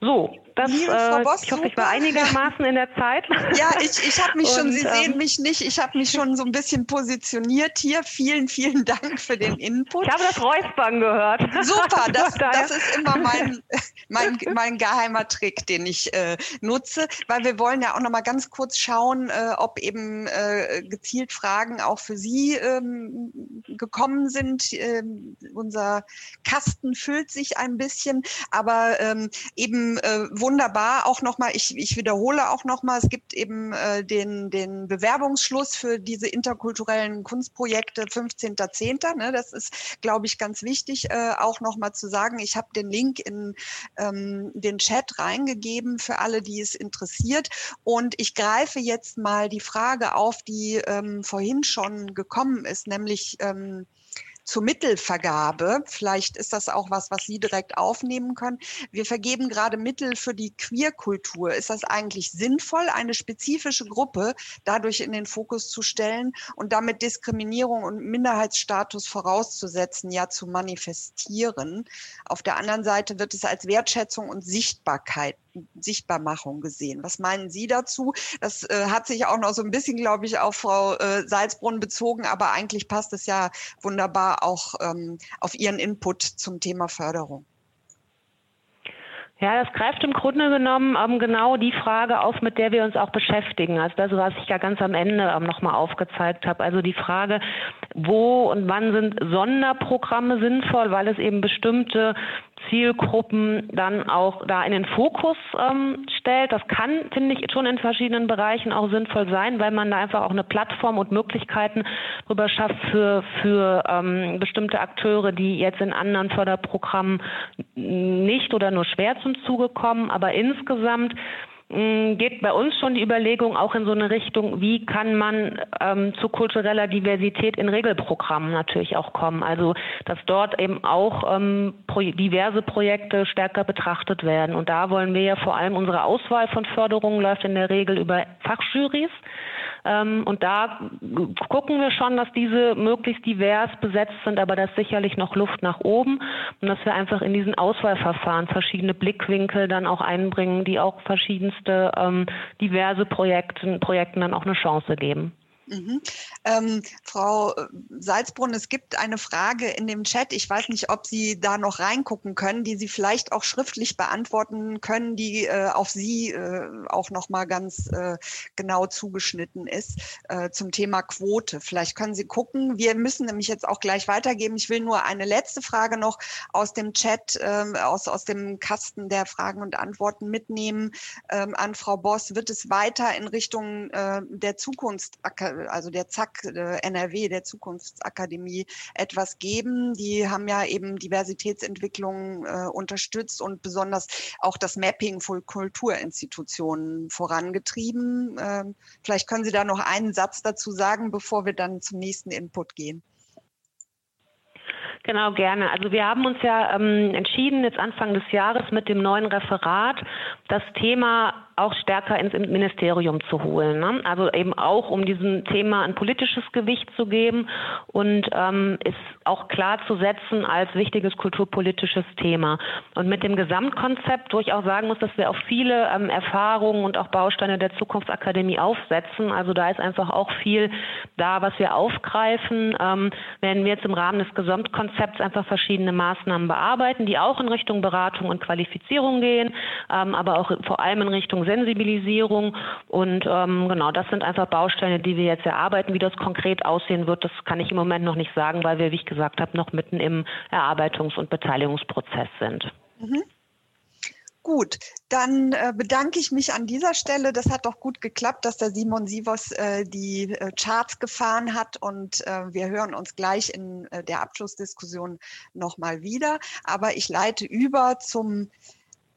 So, das, äh, Boss, ich hoffe, ich war einigermaßen in der Zeit. Ja, ich, ich habe mich und, schon, Sie ähm, sehen mich nicht, ich habe mich schon so ein bisschen positioniert hier. Vielen, vielen Dank für den Input. Ich habe das Räuspern gehört. Super, das, das ist immer mein, mein, mein geheimer Trick, den ich äh, nutze, weil wir wollen ja auch noch mal ganz kurz schauen, äh, ob eben äh, gezielt Fragen auch für Sie ähm, gekommen sind. Ähm, unser Kasten füllt sich ein bisschen, aber ähm, eben äh, wunderbar auch nochmal, ich, ich wiederhole auch nochmal, es gibt eben äh, den, den Bewerbungsschluss für diese interkulturellen Kunstprojekte 15.10. Ne? Das ist, glaube ich, ganz wichtig, äh, auch nochmal zu sagen. Ich habe den Link in ähm, den Chat reingegeben für alle, die es interessiert. Und ich greife jetzt mal die Frage auf, die ähm, vorhin schon gekommen ist, nämlich ähm, zur Mittelvergabe. Vielleicht ist das auch was, was Sie direkt aufnehmen können. Wir vergeben gerade Mittel für die Queerkultur. Ist das eigentlich sinnvoll, eine spezifische Gruppe dadurch in den Fokus zu stellen und damit Diskriminierung und Minderheitsstatus vorauszusetzen, ja zu manifestieren? Auf der anderen Seite wird es als Wertschätzung und Sichtbarkeit Sichtbarmachung gesehen. Was meinen Sie dazu? Das äh, hat sich auch noch so ein bisschen, glaube ich, auf Frau äh, Salzbrunn bezogen, aber eigentlich passt es ja wunderbar auch ähm, auf Ihren Input zum Thema Förderung. Ja, das greift im Grunde genommen ähm, genau die Frage auf, mit der wir uns auch beschäftigen. Also das, was ich ja ganz am Ende ähm, nochmal aufgezeigt habe. Also die Frage, wo und wann sind Sonderprogramme sinnvoll, weil es eben bestimmte Zielgruppen dann auch da in den Fokus ähm, stellt. Das kann, finde ich, schon in verschiedenen Bereichen auch sinnvoll sein, weil man da einfach auch eine Plattform und Möglichkeiten drüber schafft für, für ähm, bestimmte Akteure, die jetzt in anderen Förderprogrammen nicht oder nur schwer zum Zuge kommen. Aber insgesamt geht bei uns schon die Überlegung auch in so eine Richtung, wie kann man ähm, zu kultureller Diversität in Regelprogrammen natürlich auch kommen. Also dass dort eben auch ähm, pro diverse Projekte stärker betrachtet werden. Und da wollen wir ja vor allem unsere Auswahl von Förderungen läuft in der Regel über Fachjurys. Ähm, und da gucken wir schon, dass diese möglichst divers besetzt sind, aber da ist sicherlich noch Luft nach oben und dass wir einfach in diesen Auswahlverfahren verschiedene Blickwinkel dann auch einbringen, die auch verschiedenste ähm, diverse Projekten, Projekten dann auch eine Chance geben. Mhm. Ähm, Frau äh, Salzbrunn, es gibt eine Frage in dem Chat. Ich weiß nicht, ob Sie da noch reingucken können, die Sie vielleicht auch schriftlich beantworten können, die äh, auf Sie äh, auch noch mal ganz äh, genau zugeschnitten ist äh, zum Thema Quote. Vielleicht können Sie gucken. Wir müssen nämlich jetzt auch gleich weitergeben. Ich will nur eine letzte Frage noch aus dem Chat, ähm, aus, aus dem Kasten der Fragen und Antworten mitnehmen ähm, an Frau Boss. Wird es weiter in Richtung äh, der Zukunft also der ZAK äh, NRW, der Zukunftsakademie, etwas geben. Die haben ja eben Diversitätsentwicklung äh, unterstützt und besonders auch das Mapping von Kulturinstitutionen vorangetrieben. Ähm, vielleicht können Sie da noch einen Satz dazu sagen, bevor wir dann zum nächsten Input gehen. Genau, gerne. Also wir haben uns ja ähm, entschieden, jetzt Anfang des Jahres mit dem neuen Referat das Thema auch stärker ins Ministerium zu holen. Ne? Also eben auch, um diesem Thema ein politisches Gewicht zu geben und ähm, ist auch klar zu setzen als wichtiges kulturpolitisches Thema. Und mit dem Gesamtkonzept, wo ich auch sagen muss, dass wir auf viele ähm, Erfahrungen und auch Bausteine der Zukunftsakademie aufsetzen. Also da ist einfach auch viel da, was wir aufgreifen. Ähm, werden wir jetzt im Rahmen des Gesamtkonzepts einfach verschiedene Maßnahmen bearbeiten, die auch in Richtung Beratung und Qualifizierung gehen, ähm, aber auch vor allem in Richtung Sensibilisierung. Und ähm, genau, das sind einfach Bausteine, die wir jetzt erarbeiten. Wie das konkret aussehen wird, das kann ich im Moment noch nicht sagen, weil wir, wie ich gesagt habe, noch mitten im Erarbeitungs- und Beteiligungsprozess sind. Mhm. Gut, dann äh, bedanke ich mich an dieser Stelle. Das hat doch gut geklappt, dass der Simon Sivos äh, die äh, Charts gefahren hat und wir hören uns gleich in der Abschlussdiskussion nochmal wieder. Aber ich leite über zum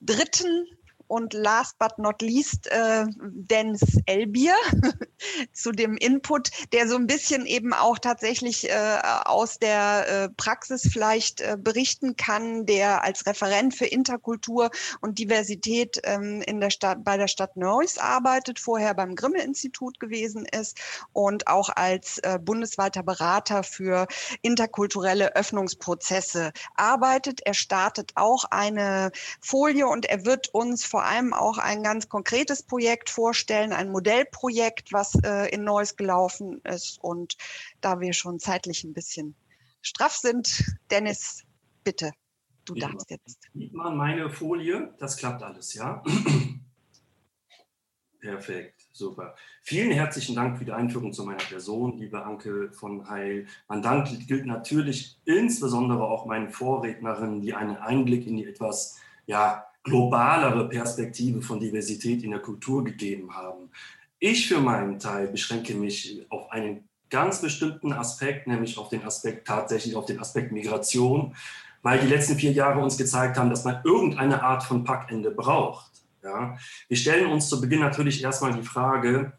dritten Und last but not least, äh, Dennis Elbier zu dem Input, der so ein bisschen eben auch tatsächlich äh, aus der äh, Praxis vielleicht äh, berichten kann, der als Referent für Interkultur und Diversität ähm, in der Stadt, bei der Stadt Neuss arbeitet, vorher beim Grimme-Institut gewesen ist und auch als äh, bundesweiter Berater für interkulturelle Öffnungsprozesse arbeitet. Er startet auch eine Folie und er wird uns vor allem auch ein ganz konkretes Projekt vorstellen, ein Modellprojekt, was äh, in Neuss gelaufen ist. Und da wir schon zeitlich ein bisschen straff sind, Dennis, bitte, du darfst jetzt. Sieht man meine Folie? Das klappt alles, ja? Perfekt, super. Vielen herzlichen Dank für die Einführung zu meiner Person, liebe Anke von Heil. Mein Dank gilt natürlich insbesondere auch meinen Vorrednerinnen, die einen Einblick in die etwas ja, globalere Perspektive von Diversität in der Kultur gegeben haben. Ich für meinen Teil beschränke mich auf einen ganz bestimmten Aspekt, nämlich auf den Aspekt tatsächlich auf den Aspekt Migration, weil die letzten vier Jahre uns gezeigt haben, dass man irgendeine Art von Packende braucht. Ja? Wir stellen uns zu Beginn natürlich erstmal die Frage,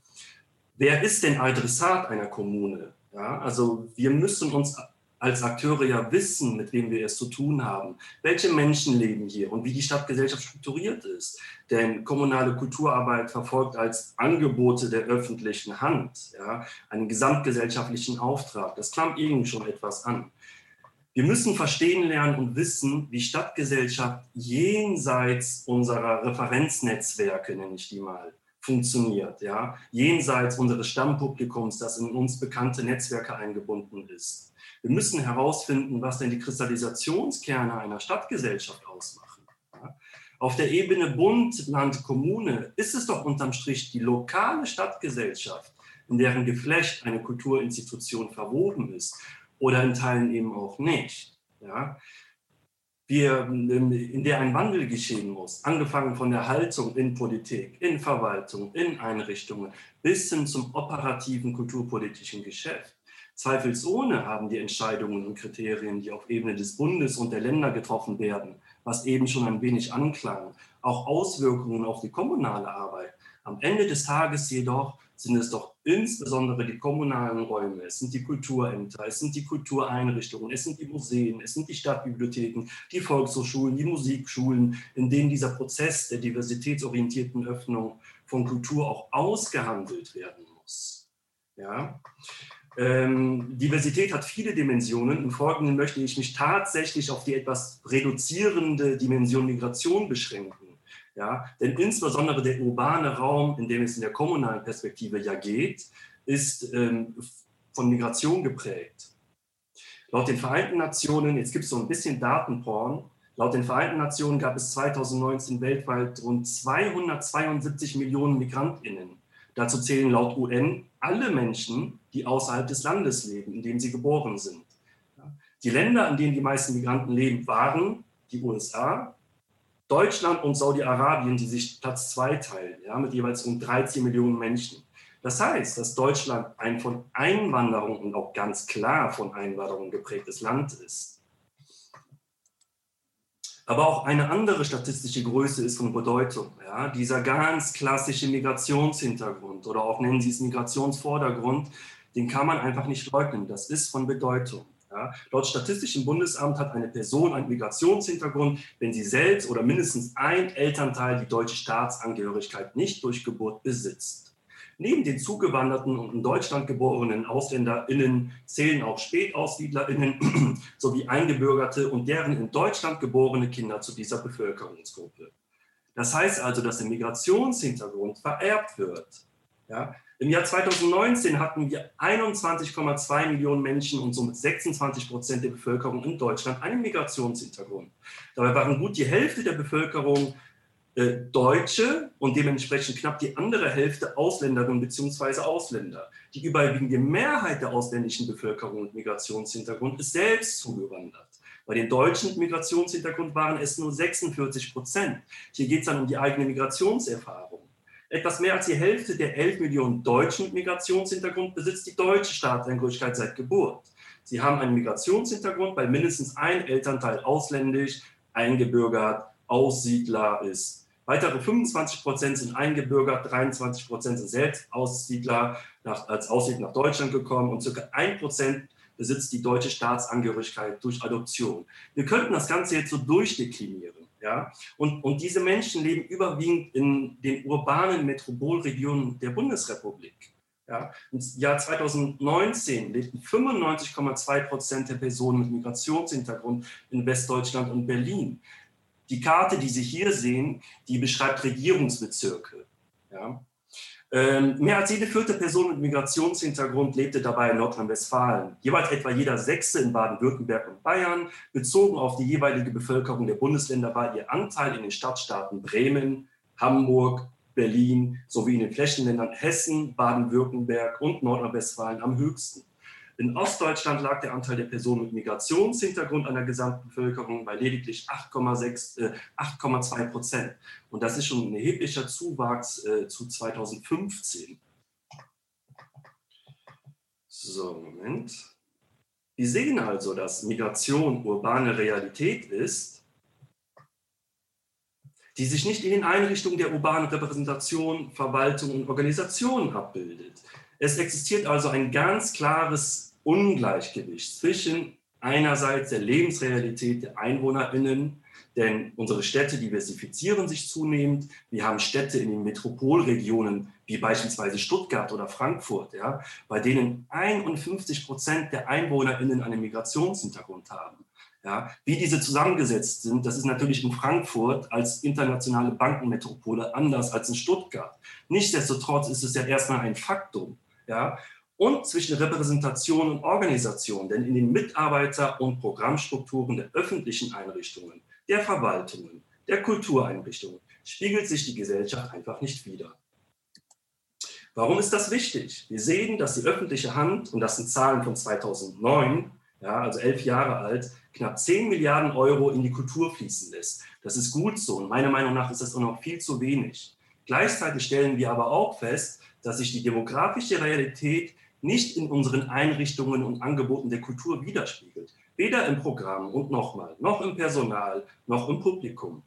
wer ist denn Adressat einer Kommune? Ja? Also wir müssen uns als Akteure ja wissen, mit wem wir es zu tun haben, welche Menschen leben hier und wie die Stadtgesellschaft strukturiert ist. Denn kommunale Kulturarbeit verfolgt als Angebote der öffentlichen Hand ja, einen gesamtgesellschaftlichen Auftrag. Das klammt irgendwie schon etwas an. Wir müssen verstehen lernen und wissen, wie Stadtgesellschaft jenseits unserer Referenznetzwerke, nenne ich die mal, funktioniert, ja, jenseits unseres Stammpublikums, das in uns bekannte Netzwerke eingebunden ist. Wir müssen herausfinden, was denn die Kristallisationskerne einer Stadtgesellschaft ausmachen. Auf der Ebene Bund, Land, Kommune ist es doch unterm Strich die lokale Stadtgesellschaft, in deren Geflecht eine Kulturinstitution verwoben ist oder in Teilen eben auch nicht. Ja? Wir, in der ein Wandel geschehen muss, angefangen von der Haltung in Politik, in Verwaltung, in Einrichtungen bis hin zum operativen kulturpolitischen Geschäft. Zweifelsohne haben die Entscheidungen und Kriterien, die auf Ebene des Bundes und der Länder getroffen werden, was eben schon ein wenig anklang, auch Auswirkungen auf die kommunale Arbeit. Am Ende des Tages jedoch sind es doch insbesondere die kommunalen Räume, es sind die Kulturämter, es sind die Kultureinrichtungen, es sind die Museen, es sind die Stadtbibliotheken, die Volkshochschulen, die Musikschulen, in denen dieser Prozess der diversitätsorientierten Öffnung von Kultur auch ausgehandelt werden muss. Ja? Ähm, Diversität hat viele Dimensionen. Im Folgenden möchte ich mich tatsächlich auf die etwas reduzierende Dimension Migration beschränken. Ja, denn insbesondere der urbane Raum, in dem es in der kommunalen Perspektive ja geht, ist ähm, von Migration geprägt. Laut den Vereinten Nationen, jetzt gibt es so ein bisschen Datenporn, laut den Vereinten Nationen gab es 2019 weltweit rund 272 Millionen Migrantinnen. Dazu zählen laut UN alle Menschen, die außerhalb des Landes leben, in dem sie geboren sind. Die Länder, in denen die meisten Migranten leben, waren die USA, Deutschland und Saudi-Arabien, die sich Platz zwei teilen, ja, mit jeweils rund 13 Millionen Menschen. Das heißt, dass Deutschland ein von Einwanderung und auch ganz klar von Einwanderung geprägtes Land ist. Aber auch eine andere statistische Größe ist von Bedeutung. Ja? Dieser ganz klassische Migrationshintergrund oder auch nennen Sie es Migrationsvordergrund, den kann man einfach nicht leugnen. Das ist von Bedeutung. Ja? Laut Statistischem Bundesamt hat eine Person einen Migrationshintergrund, wenn sie selbst oder mindestens ein Elternteil die deutsche Staatsangehörigkeit nicht durch Geburt besitzt. Neben den zugewanderten und in Deutschland geborenen AusländerInnen zählen auch SpätaussiedlerInnen sowie Eingebürgerte und deren in Deutschland geborene Kinder zu dieser Bevölkerungsgruppe. Das heißt also, dass der Migrationshintergrund vererbt wird. Ja? Im Jahr 2019 hatten wir 21,2 Millionen Menschen und somit 26 Prozent der Bevölkerung in Deutschland einen Migrationshintergrund. Dabei waren gut die Hälfte der Bevölkerung äh, Deutsche und dementsprechend knapp die andere Hälfte Ausländerinnen bzw. Ausländer. Die überwiegende Mehrheit der ausländischen Bevölkerung mit Migrationshintergrund ist selbst zugewandert. Bei den Deutschen mit Migrationshintergrund waren es nur 46 Prozent. Hier geht es dann um die eigene Migrationserfahrung. Etwas mehr als die Hälfte der 11 Millionen Deutschen mit Migrationshintergrund besitzt die deutsche Staatsangehörigkeit seit Geburt. Sie haben einen Migrationshintergrund, weil mindestens ein Elternteil ausländisch, eingebürgert, Aussiedler ist. Weitere 25 Prozent sind eingebürgert, 23 Prozent sind selbst Aussiedler nach, als Aussiedler nach Deutschland gekommen und circa ein Prozent besitzt die deutsche Staatsangehörigkeit durch Adoption. Wir könnten das Ganze jetzt so durchdeklinieren. Ja? Und, und diese Menschen leben überwiegend in den urbanen Metropolregionen der Bundesrepublik. Ja? Im Jahr 2019 lebten 95,2 Prozent der Personen mit Migrationshintergrund in Westdeutschland und Berlin. Die Karte, die Sie hier sehen, die beschreibt Regierungsbezirke. Ja? Ähm, mehr als jede vierte Person mit Migrationshintergrund lebte dabei in Nordrhein-Westfalen. Jeweils etwa jeder Sechste in Baden-Württemberg und Bayern. Bezogen auf die jeweilige Bevölkerung der Bundesländer war ihr Anteil in den Stadtstaaten Bremen, Hamburg, Berlin sowie in den Flächenländern Hessen, Baden-Württemberg und Nordrhein-Westfalen am höchsten. In Ostdeutschland lag der Anteil der Personen mit Migrationshintergrund an der gesamten Bevölkerung bei lediglich 8,2 äh, Prozent. Und das ist schon ein erheblicher Zuwachs äh, zu 2015. So, Moment. Wir sehen also, dass Migration urbane Realität ist, die sich nicht in den Einrichtungen der urbanen Repräsentation, Verwaltung und Organisation abbildet. Es existiert also ein ganz klares Ungleichgewicht zwischen einerseits der Lebensrealität der EinwohnerInnen, denn unsere Städte diversifizieren sich zunehmend. Wir haben Städte in den Metropolregionen, wie beispielsweise Stuttgart oder Frankfurt, ja, bei denen 51 Prozent der EinwohnerInnen einen Migrationshintergrund haben. Ja, wie diese zusammengesetzt sind, das ist natürlich in Frankfurt als internationale Bankenmetropole anders als in Stuttgart. Nichtsdestotrotz ist es ja erstmal ein Faktum ja, und zwischen Repräsentation und Organisation, denn in den Mitarbeiter- und Programmstrukturen der öffentlichen Einrichtungen, der Verwaltungen, der Kultureinrichtungen spiegelt sich die Gesellschaft einfach nicht wider. Warum ist das wichtig? Wir sehen, dass die öffentliche Hand, und das sind Zahlen von 2009, ja, also elf Jahre alt, knapp 10 Milliarden Euro in die Kultur fließen lässt. Das ist gut so und meiner Meinung nach ist das auch noch viel zu wenig. Gleichzeitig stellen wir aber auch fest, dass sich die demografische Realität nicht in unseren Einrichtungen und Angeboten der Kultur widerspiegelt. Weder im Programm und nochmal, noch im Personal, noch im Publikum.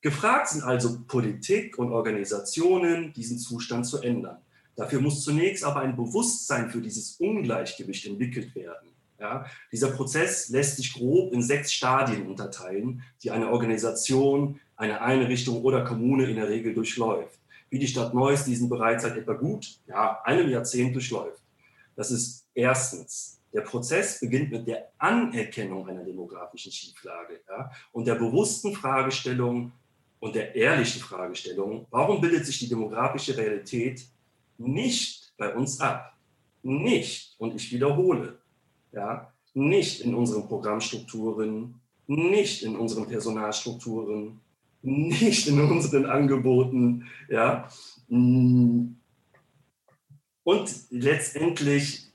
Gefragt sind also Politik und Organisationen, diesen Zustand zu ändern. Dafür muss zunächst aber ein Bewusstsein für dieses Ungleichgewicht entwickelt werden. Ja, dieser Prozess lässt sich grob in sechs Stadien unterteilen, die eine Organisation, eine Einrichtung oder Kommune in der Regel durchläuft wie die Stadt Neuss diesen bereits seit etwa gut ja, einem Jahrzehnt durchläuft. Das ist erstens, der Prozess beginnt mit der Anerkennung einer demografischen Schieflage ja, und der bewussten Fragestellung und der ehrlichen Fragestellung, warum bildet sich die demografische Realität nicht bei uns ab? Nicht, und ich wiederhole, ja, nicht in unseren Programmstrukturen, nicht in unseren Personalstrukturen, nicht in unseren Angeboten. Ja. Und letztendlich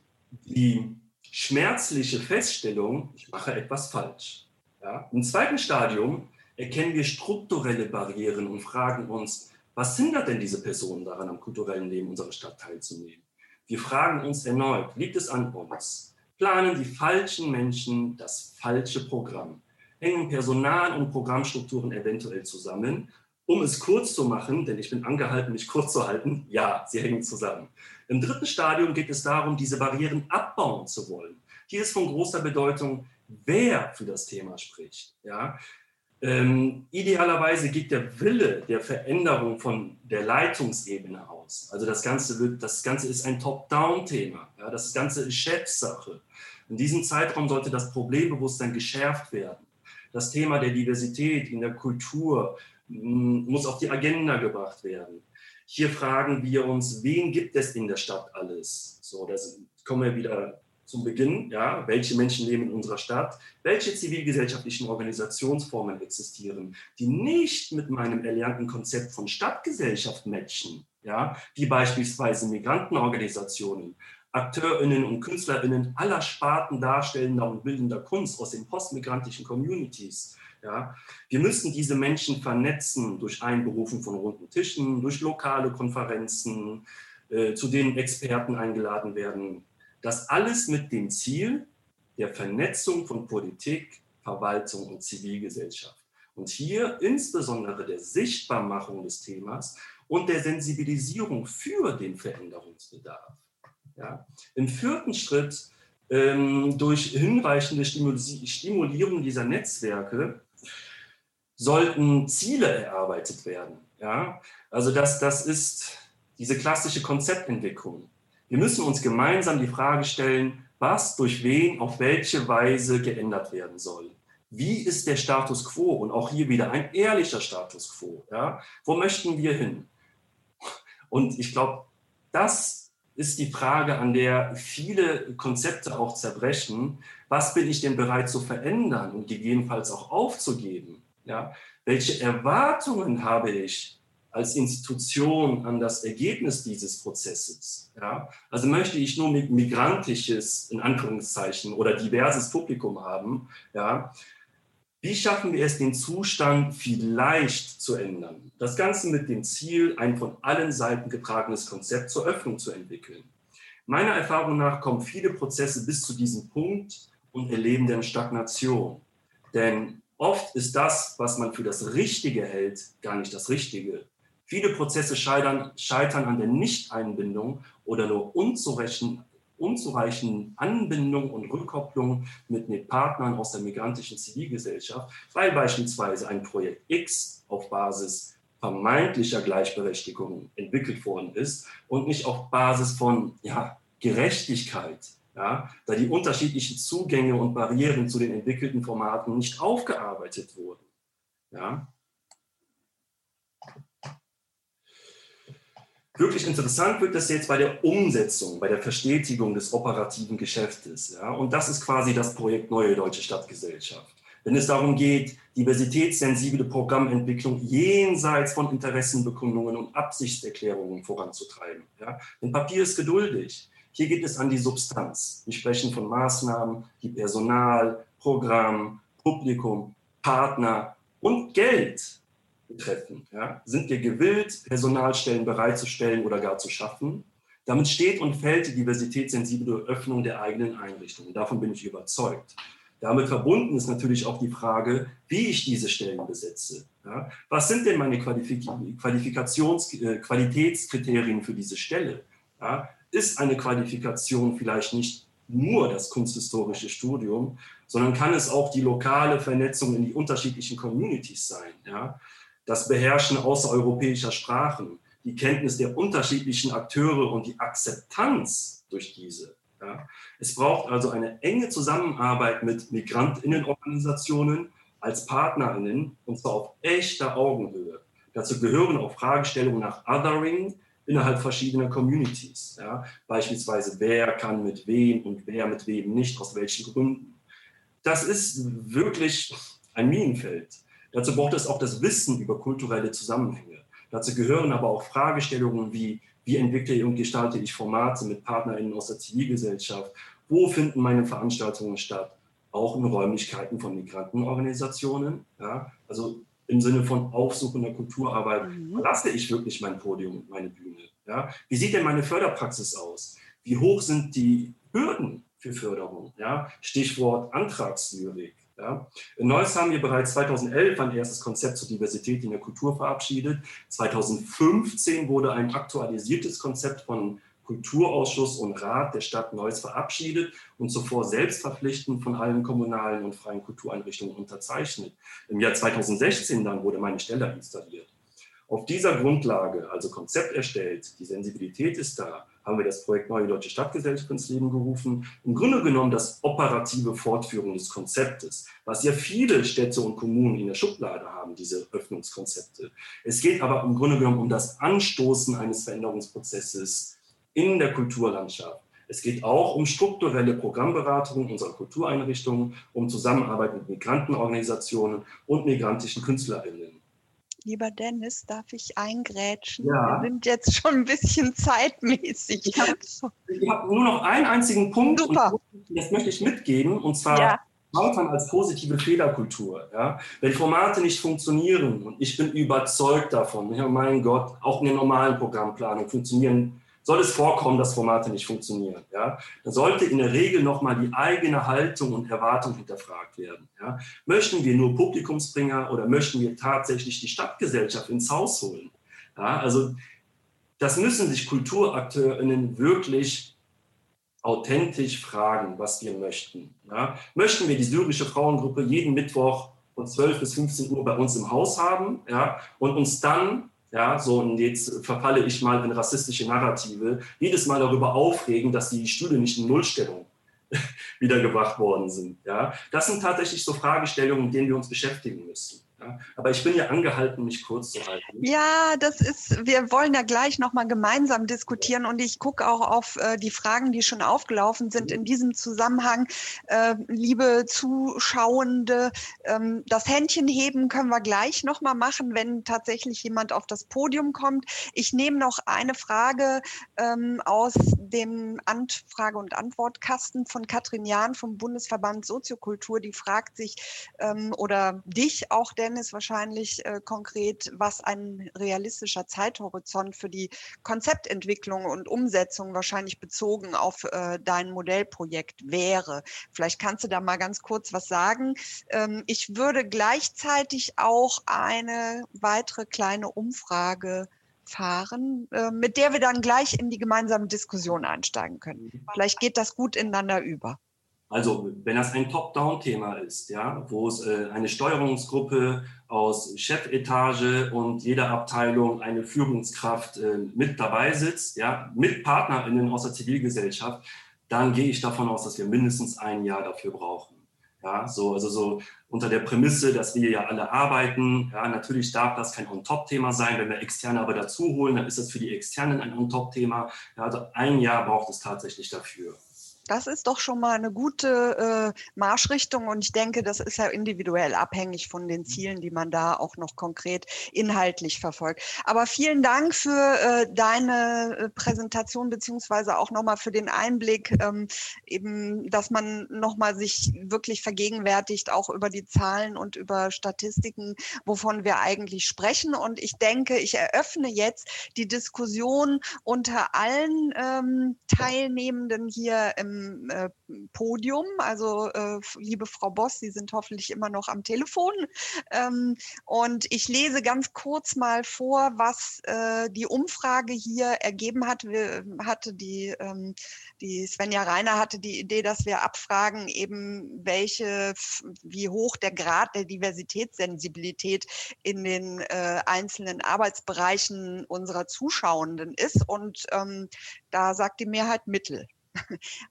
die schmerzliche Feststellung, ich mache etwas falsch. Ja. Im zweiten Stadium erkennen wir strukturelle Barrieren und fragen uns, was hindert denn diese Personen daran, am kulturellen Leben unserer Stadt teilzunehmen? Wir fragen uns erneut, liegt es an uns? Planen die falschen Menschen das falsche Programm? Hängen Personal- und Programmstrukturen eventuell zusammen. Um es kurz zu machen, denn ich bin angehalten, mich kurz zu halten, ja, sie hängen zusammen. Im dritten Stadium geht es darum, diese Barrieren abbauen zu wollen. Hier ist von großer Bedeutung, wer für das Thema spricht. Ja? Ähm, idealerweise geht der Wille der Veränderung von der Leitungsebene aus. Also das Ganze, wird, das Ganze ist ein Top-Down-Thema. Ja? Das Ganze ist Chefsache. In diesem Zeitraum sollte das Problembewusstsein geschärft werden. Das Thema der Diversität in der Kultur mm, muss auf die Agenda gebracht werden. Hier fragen wir uns, wen gibt es in der Stadt alles? So, das kommen wir wieder zum Beginn. Ja, welche Menschen leben in unserer Stadt? Welche zivilgesellschaftlichen Organisationsformen existieren, die nicht mit meinem erlernten Konzept von Stadtgesellschaft matchen? Ja, wie beispielsweise Migrantenorganisationen, AkteurInnen und KünstlerInnen aller Sparten darstellender und bildender Kunst aus den postmigrantischen Communities. Ja, wir müssen diese Menschen vernetzen durch Einberufen von runden Tischen, durch lokale Konferenzen, äh, zu denen Experten eingeladen werden. Das alles mit dem Ziel der Vernetzung von Politik, Verwaltung und Zivilgesellschaft. Und hier insbesondere der Sichtbarmachung des Themas und der Sensibilisierung für den Veränderungsbedarf. Ja. Im vierten Schritt ähm, durch hinreichende Stimulierung dieser Netzwerke sollten Ziele erarbeitet werden. Ja? Also das, das ist diese klassische Konzeptentwicklung. Wir müssen uns gemeinsam die Frage stellen, was durch wen auf welche Weise geändert werden soll. Wie ist der Status quo? Und auch hier wieder ein ehrlicher Status quo. Ja? Wo möchten wir hin? Und ich glaube, das ist die Frage, an der viele Konzepte auch zerbrechen. Was bin ich denn bereit zu verändern und gegebenenfalls auch aufzugeben? Ja? Welche Erwartungen habe ich als Institution an das Ergebnis dieses Prozesses? Ja? Also möchte ich nur migrantisches, in Anführungszeichen, oder diverses Publikum haben? Ja? Wie schaffen wir es, den Zustand vielleicht zu ändern? Das Ganze mit dem Ziel, ein von allen Seiten getragenes Konzept zur Öffnung zu entwickeln. Meiner Erfahrung nach kommen viele Prozesse bis zu diesem Punkt und erleben dann Stagnation. Denn oft ist das, was man für das Richtige hält, gar nicht das Richtige. Viele Prozesse scheitern, scheitern an der Nichteinbindung oder nur unzureichenden unzureichenden Anbindung und Rückkopplung mit den Partnern aus der migrantischen Zivilgesellschaft, weil beispielsweise ein Projekt X auf Basis vermeintlicher Gleichberechtigung entwickelt worden ist und nicht auf Basis von ja, Gerechtigkeit, ja, da die unterschiedlichen Zugänge und Barrieren zu den entwickelten Formaten nicht aufgearbeitet wurden. Ja. Wirklich interessant wird das jetzt bei der Umsetzung, bei der Verstetigung des operativen Geschäftes. Ja? Und das ist quasi das Projekt Neue Deutsche Stadtgesellschaft. Wenn es darum geht, diversitätssensible Programmentwicklung jenseits von Interessenbekundungen und Absichtserklärungen voranzutreiben. Ja? Denn Papier ist geduldig. Hier geht es an die Substanz. Wir sprechen von Maßnahmen, die Personal, Programm, Publikum, Partner und Geld betreffen. Ja? Sind wir gewillt, Personalstellen bereitzustellen oder gar zu schaffen? Damit steht und fällt die diversitätssensible Öffnung der eigenen Einrichtungen. Davon bin ich überzeugt. Damit verbunden ist natürlich auch die Frage, wie ich diese Stellen besetze. Ja? Was sind denn meine Qualifik Qualifikations äh, Qualitätskriterien für diese Stelle? Ja? Ist eine Qualifikation vielleicht nicht nur das kunsthistorische Studium, sondern kann es auch die lokale Vernetzung in die unterschiedlichen Communities sein? Ja? Das Beherrschen außereuropäischer Sprachen, die Kenntnis der unterschiedlichen Akteure und die Akzeptanz durch diese. Ja. Es braucht also eine enge Zusammenarbeit mit Migrantinnenorganisationen als Partnerinnen und zwar auf echter Augenhöhe. Dazu gehören auch Fragestellungen nach Othering innerhalb verschiedener Communities. Ja. Beispielsweise, wer kann mit wem und wer mit wem nicht, aus welchen Gründen. Das ist wirklich ein Minenfeld. Dazu braucht es auch das Wissen über kulturelle Zusammenhänge. Dazu gehören aber auch Fragestellungen wie, wie entwickle und gestalte ich Formate mit PartnerInnen aus der Zivilgesellschaft? Wo finden meine Veranstaltungen statt? Auch in Räumlichkeiten von Migrantenorganisationen. Ja? Also im Sinne von aufsuchender Kulturarbeit mhm. verlasse ich wirklich mein Podium und meine Bühne. Ja? Wie sieht denn meine Förderpraxis aus? Wie hoch sind die Hürden für Förderung? Ja? Stichwort Antragslyrik. Ja. In Neuss haben wir bereits 2011 ein erstes Konzept zur Diversität in der Kultur verabschiedet. 2015 wurde ein aktualisiertes Konzept von Kulturausschuss und Rat der Stadt Neuss verabschiedet und zuvor selbstverpflichtend von allen kommunalen und freien Kultureinrichtungen unterzeichnet. Im Jahr 2016 dann wurde meine Stelle installiert. Auf dieser Grundlage, also Konzept erstellt, die Sensibilität ist da, haben wir das Projekt Neue Deutsche Stadtgesellschaft ins Leben gerufen. Im Grunde genommen das operative Fortführen des Konzeptes, was ja viele Städte und Kommunen in der Schublade haben, diese Öffnungskonzepte. Es geht aber im Grunde genommen um das Anstoßen eines Veränderungsprozesses in der Kulturlandschaft. Es geht auch um strukturelle Programmberatung unserer Kultureinrichtungen, um Zusammenarbeit mit Migrantenorganisationen und migrantischen KünstlerInnen. Lieber Dennis, darf ich eingrätschen? Ja. Wir sind jetzt schon ein bisschen zeitmäßig. Ich habe hab nur noch einen einzigen Punkt. Super. das möchte ich mitgeben, und zwar ja. Scheitern als positive Fehlerkultur. Ja? Wenn Formate nicht funktionieren, und ich bin überzeugt davon, ja, mein Gott, auch in der normalen Programmplanung funktionieren soll es vorkommen, dass Formate nicht funktionieren. Ja? Dann sollte in der Regel nochmal die eigene Haltung und Erwartung hinterfragt werden. Ja? Möchten wir nur Publikumsbringer oder möchten wir tatsächlich die Stadtgesellschaft ins Haus holen? Ja? Also das müssen sich KulturakteurInnen wirklich authentisch fragen, was wir möchten. Ja? Möchten wir die syrische Frauengruppe jeden Mittwoch von 12 bis 15 Uhr bei uns im Haus haben ja? und uns dann ja, so und jetzt verfalle ich mal in rassistische Narrative, jedes Mal darüber aufregen, dass die Stühle nicht in Nullstellung wiedergebracht worden sind. Ja, das sind tatsächlich so Fragestellungen, mit denen wir uns beschäftigen müssen. Aber ich bin ja angehalten, mich kurz zu halten. Ja, das ist, wir wollen ja gleich nochmal gemeinsam diskutieren und ich gucke auch auf äh, die Fragen, die schon aufgelaufen sind in diesem Zusammenhang. Äh, liebe Zuschauende, ähm, das Händchen heben können wir gleich nochmal machen, wenn tatsächlich jemand auf das Podium kommt. Ich nehme noch eine Frage ähm, aus dem Anfrage- und Antwortkasten von Katrin Jahn vom Bundesverband Soziokultur. Die fragt sich ähm, oder dich auch, der Dennis wahrscheinlich äh, konkret, was ein realistischer Zeithorizont für die Konzeptentwicklung und Umsetzung wahrscheinlich bezogen auf äh, dein Modellprojekt wäre. Vielleicht kannst du da mal ganz kurz was sagen. Ähm, ich würde gleichzeitig auch eine weitere kleine Umfrage fahren, äh, mit der wir dann gleich in die gemeinsame Diskussion einsteigen können. Mhm. Vielleicht geht das gut ineinander über. Also wenn das ein Top-Down-Thema ist, ja, wo es äh, eine Steuerungsgruppe aus Chefetage und jeder Abteilung eine Führungskraft äh, mit dabei sitzt, ja, mit PartnerInnen aus der Zivilgesellschaft, dann gehe ich davon aus, dass wir mindestens ein Jahr dafür brauchen. Ja, so, also so unter der Prämisse, dass wir ja alle arbeiten. Ja, natürlich darf das kein On-Top-Thema sein. Wenn wir Externe aber dazu holen, dann ist das für die Externen ein On-Top-Thema. Ja, also ein Jahr braucht es tatsächlich dafür. Das ist doch schon mal eine gute äh, Marschrichtung und ich denke, das ist ja individuell abhängig von den mhm. Zielen, die man da auch noch konkret inhaltlich verfolgt. Aber vielen Dank für äh, deine äh, Präsentation beziehungsweise auch nochmal für den Einblick, ähm, eben, dass man nochmal sich wirklich vergegenwärtigt, auch über die Zahlen und über Statistiken, wovon wir eigentlich sprechen. Und ich denke, ich eröffne jetzt die Diskussion unter allen ähm, Teilnehmenden hier im äh, Podium. Also äh, liebe Frau Boss, Sie sind hoffentlich immer noch am Telefon. Ähm, und ich lese ganz kurz mal vor, was äh, die Umfrage hier ergeben hat. Wir, hatte die, ähm, die Svenja Reiner hatte die Idee, dass wir abfragen, eben welche, wie hoch der Grad der Diversitätssensibilität in den äh, einzelnen Arbeitsbereichen unserer Zuschauenden ist. Und ähm, da sagt die Mehrheit Mittel.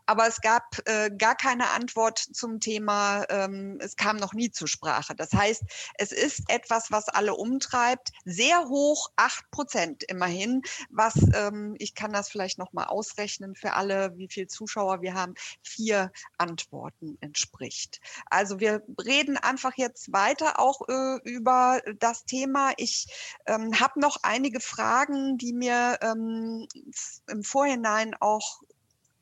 Aber es gab äh, gar keine Antwort zum Thema, ähm, es kam noch nie zur Sprache. Das heißt, es ist etwas, was alle umtreibt, sehr hoch, acht Prozent immerhin, was, ähm, ich kann das vielleicht nochmal ausrechnen für alle, wie viele Zuschauer wir haben, vier Antworten entspricht. Also wir reden einfach jetzt weiter auch äh, über das Thema. Ich ähm, habe noch einige Fragen, die mir ähm, im Vorhinein auch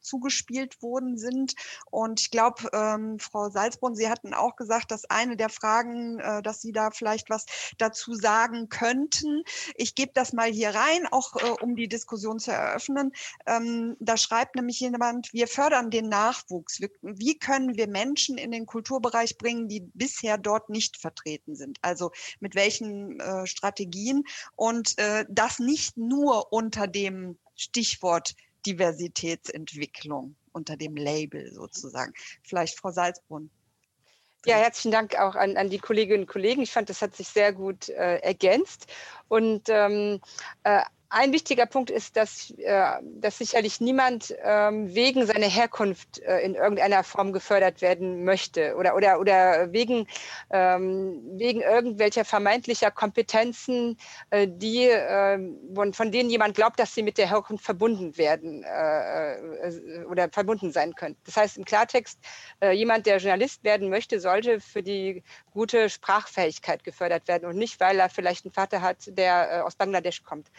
zugespielt worden sind. Und ich glaube, ähm, Frau Salzbrunn, Sie hatten auch gesagt, dass eine der Fragen, äh, dass Sie da vielleicht was dazu sagen könnten. Ich gebe das mal hier rein, auch äh, um die Diskussion zu eröffnen. Ähm, da schreibt nämlich jemand, wir fördern den Nachwuchs. Wie können wir Menschen in den Kulturbereich bringen, die bisher dort nicht vertreten sind? Also mit welchen äh, Strategien? Und äh, das nicht nur unter dem Stichwort Diversitätsentwicklung unter dem Label sozusagen. Vielleicht Frau Salzbrunn. Ja, herzlichen Dank auch an, an die Kolleginnen und Kollegen. Ich fand, das hat sich sehr gut äh, ergänzt. Und ähm, äh, ein wichtiger Punkt ist, dass, äh, dass sicherlich niemand ähm, wegen seiner Herkunft äh, in irgendeiner Form gefördert werden möchte oder, oder, oder wegen, ähm, wegen irgendwelcher vermeintlicher Kompetenzen, äh, die, ähm, von denen jemand glaubt, dass sie mit der Herkunft verbunden werden oder verbunden sein können. Das heißt im Klartext, jemand, der Journalist werden möchte, sollte für die gute Sprachfähigkeit gefördert werden und nicht, weil er vielleicht einen Vater hat, der aus Bangladesch kommt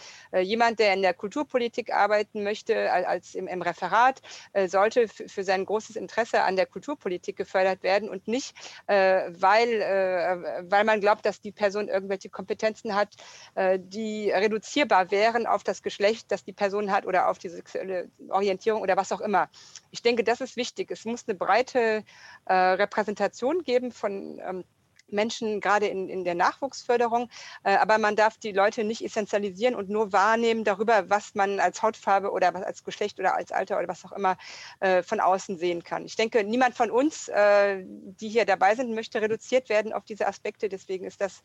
jemand, der in der Kulturpolitik arbeiten möchte, als im, im Referat, äh, sollte für sein großes Interesse an der Kulturpolitik gefördert werden und nicht, äh, weil, äh, weil man glaubt, dass die Person irgendwelche Kompetenzen hat, die reduzierbar wären auf das Geschlecht, das die Person hat oder auf die sexuelle Orientierung oder was auch immer. Ich denke, das ist wichtig. Es muss eine breite Repräsentation geben von ähm, Menschen, gerade in, in der Nachwuchsförderung. Äh, aber man darf die Leute nicht essentialisieren und nur wahrnehmen darüber, was man als Hautfarbe oder was als Geschlecht oder als Alter oder was auch immer äh, von außen sehen kann. Ich denke, niemand von uns, äh, die hier dabei sind, möchte reduziert werden auf diese Aspekte. Deswegen ist das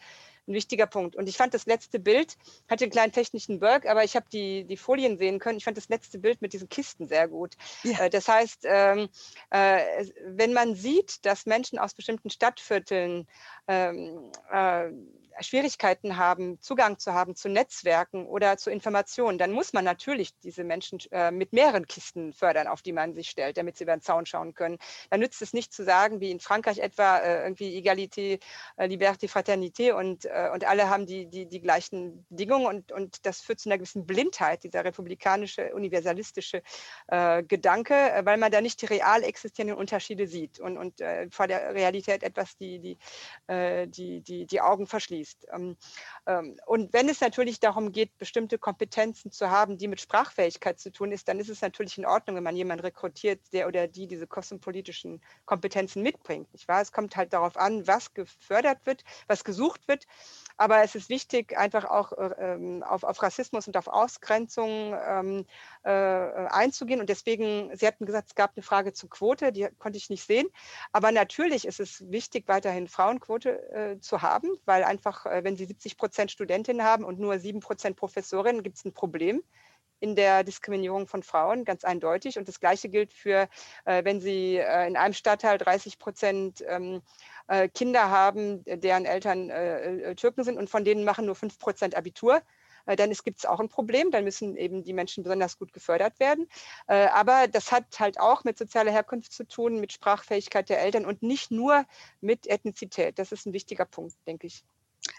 ein wichtiger Punkt. Und ich fand das letzte Bild, hatte einen kleinen technischen Berg, aber ich habe die, die Folien sehen können. Ich fand das letzte Bild mit diesen Kisten sehr gut. Ja. Äh, das heißt, ähm, äh, wenn man sieht, dass Menschen aus bestimmten Stadtvierteln ähm, äh, Schwierigkeiten haben, Zugang zu haben zu Netzwerken oder zu Informationen, dann muss man natürlich diese Menschen äh, mit mehreren Kisten fördern, auf die man sich stellt, damit sie über den Zaun schauen können. Da nützt es nicht zu sagen, wie in Frankreich etwa, äh, irgendwie Egalité, äh, Liberté, Fraternité und, äh, und alle haben die, die, die gleichen Bedingungen und, und das führt zu einer gewissen Blindheit, dieser republikanische, universalistische äh, Gedanke, äh, weil man da nicht die real existierenden Unterschiede sieht und, und vor der Realität etwas die, die, die, die, die Augen verschließt ist. Ähm, ähm, und wenn es natürlich darum geht, bestimmte Kompetenzen zu haben, die mit Sprachfähigkeit zu tun ist, dann ist es natürlich in Ordnung, wenn man jemanden rekrutiert, der oder die diese kosmopolitischen Kompetenzen mitbringt. Nicht wahr? Es kommt halt darauf an, was gefördert wird, was gesucht wird. Aber es ist wichtig, einfach auch äh, ähm, auf, auf, Rassismus und auf Ausgrenzung äh, einzugehen. Und deswegen, Sie hatten gesagt, es gab eine Frage zur Quote, die konnte ich nicht sehen. Aber natürlich ist es wichtig, weiterhin Frauenquote äh, zu haben, weil einfach, äh, wenn Sie 70 Prozent Studentinnen haben und nur 7 Prozent Professorinnen, gibt es ein Problem in der Diskriminierung von Frauen, ganz eindeutig. Und das Gleiche gilt für, äh, wenn Sie äh, in einem Stadtteil 30 Prozent ähm, äh, Kinder haben, deren Eltern Türken sind und von denen machen nur 5 Prozent Abitur dann gibt es auch ein Problem. Dann müssen eben die Menschen besonders gut gefördert werden. Aber das hat halt auch mit sozialer Herkunft zu tun, mit Sprachfähigkeit der Eltern und nicht nur mit Ethnizität. Das ist ein wichtiger Punkt, denke ich.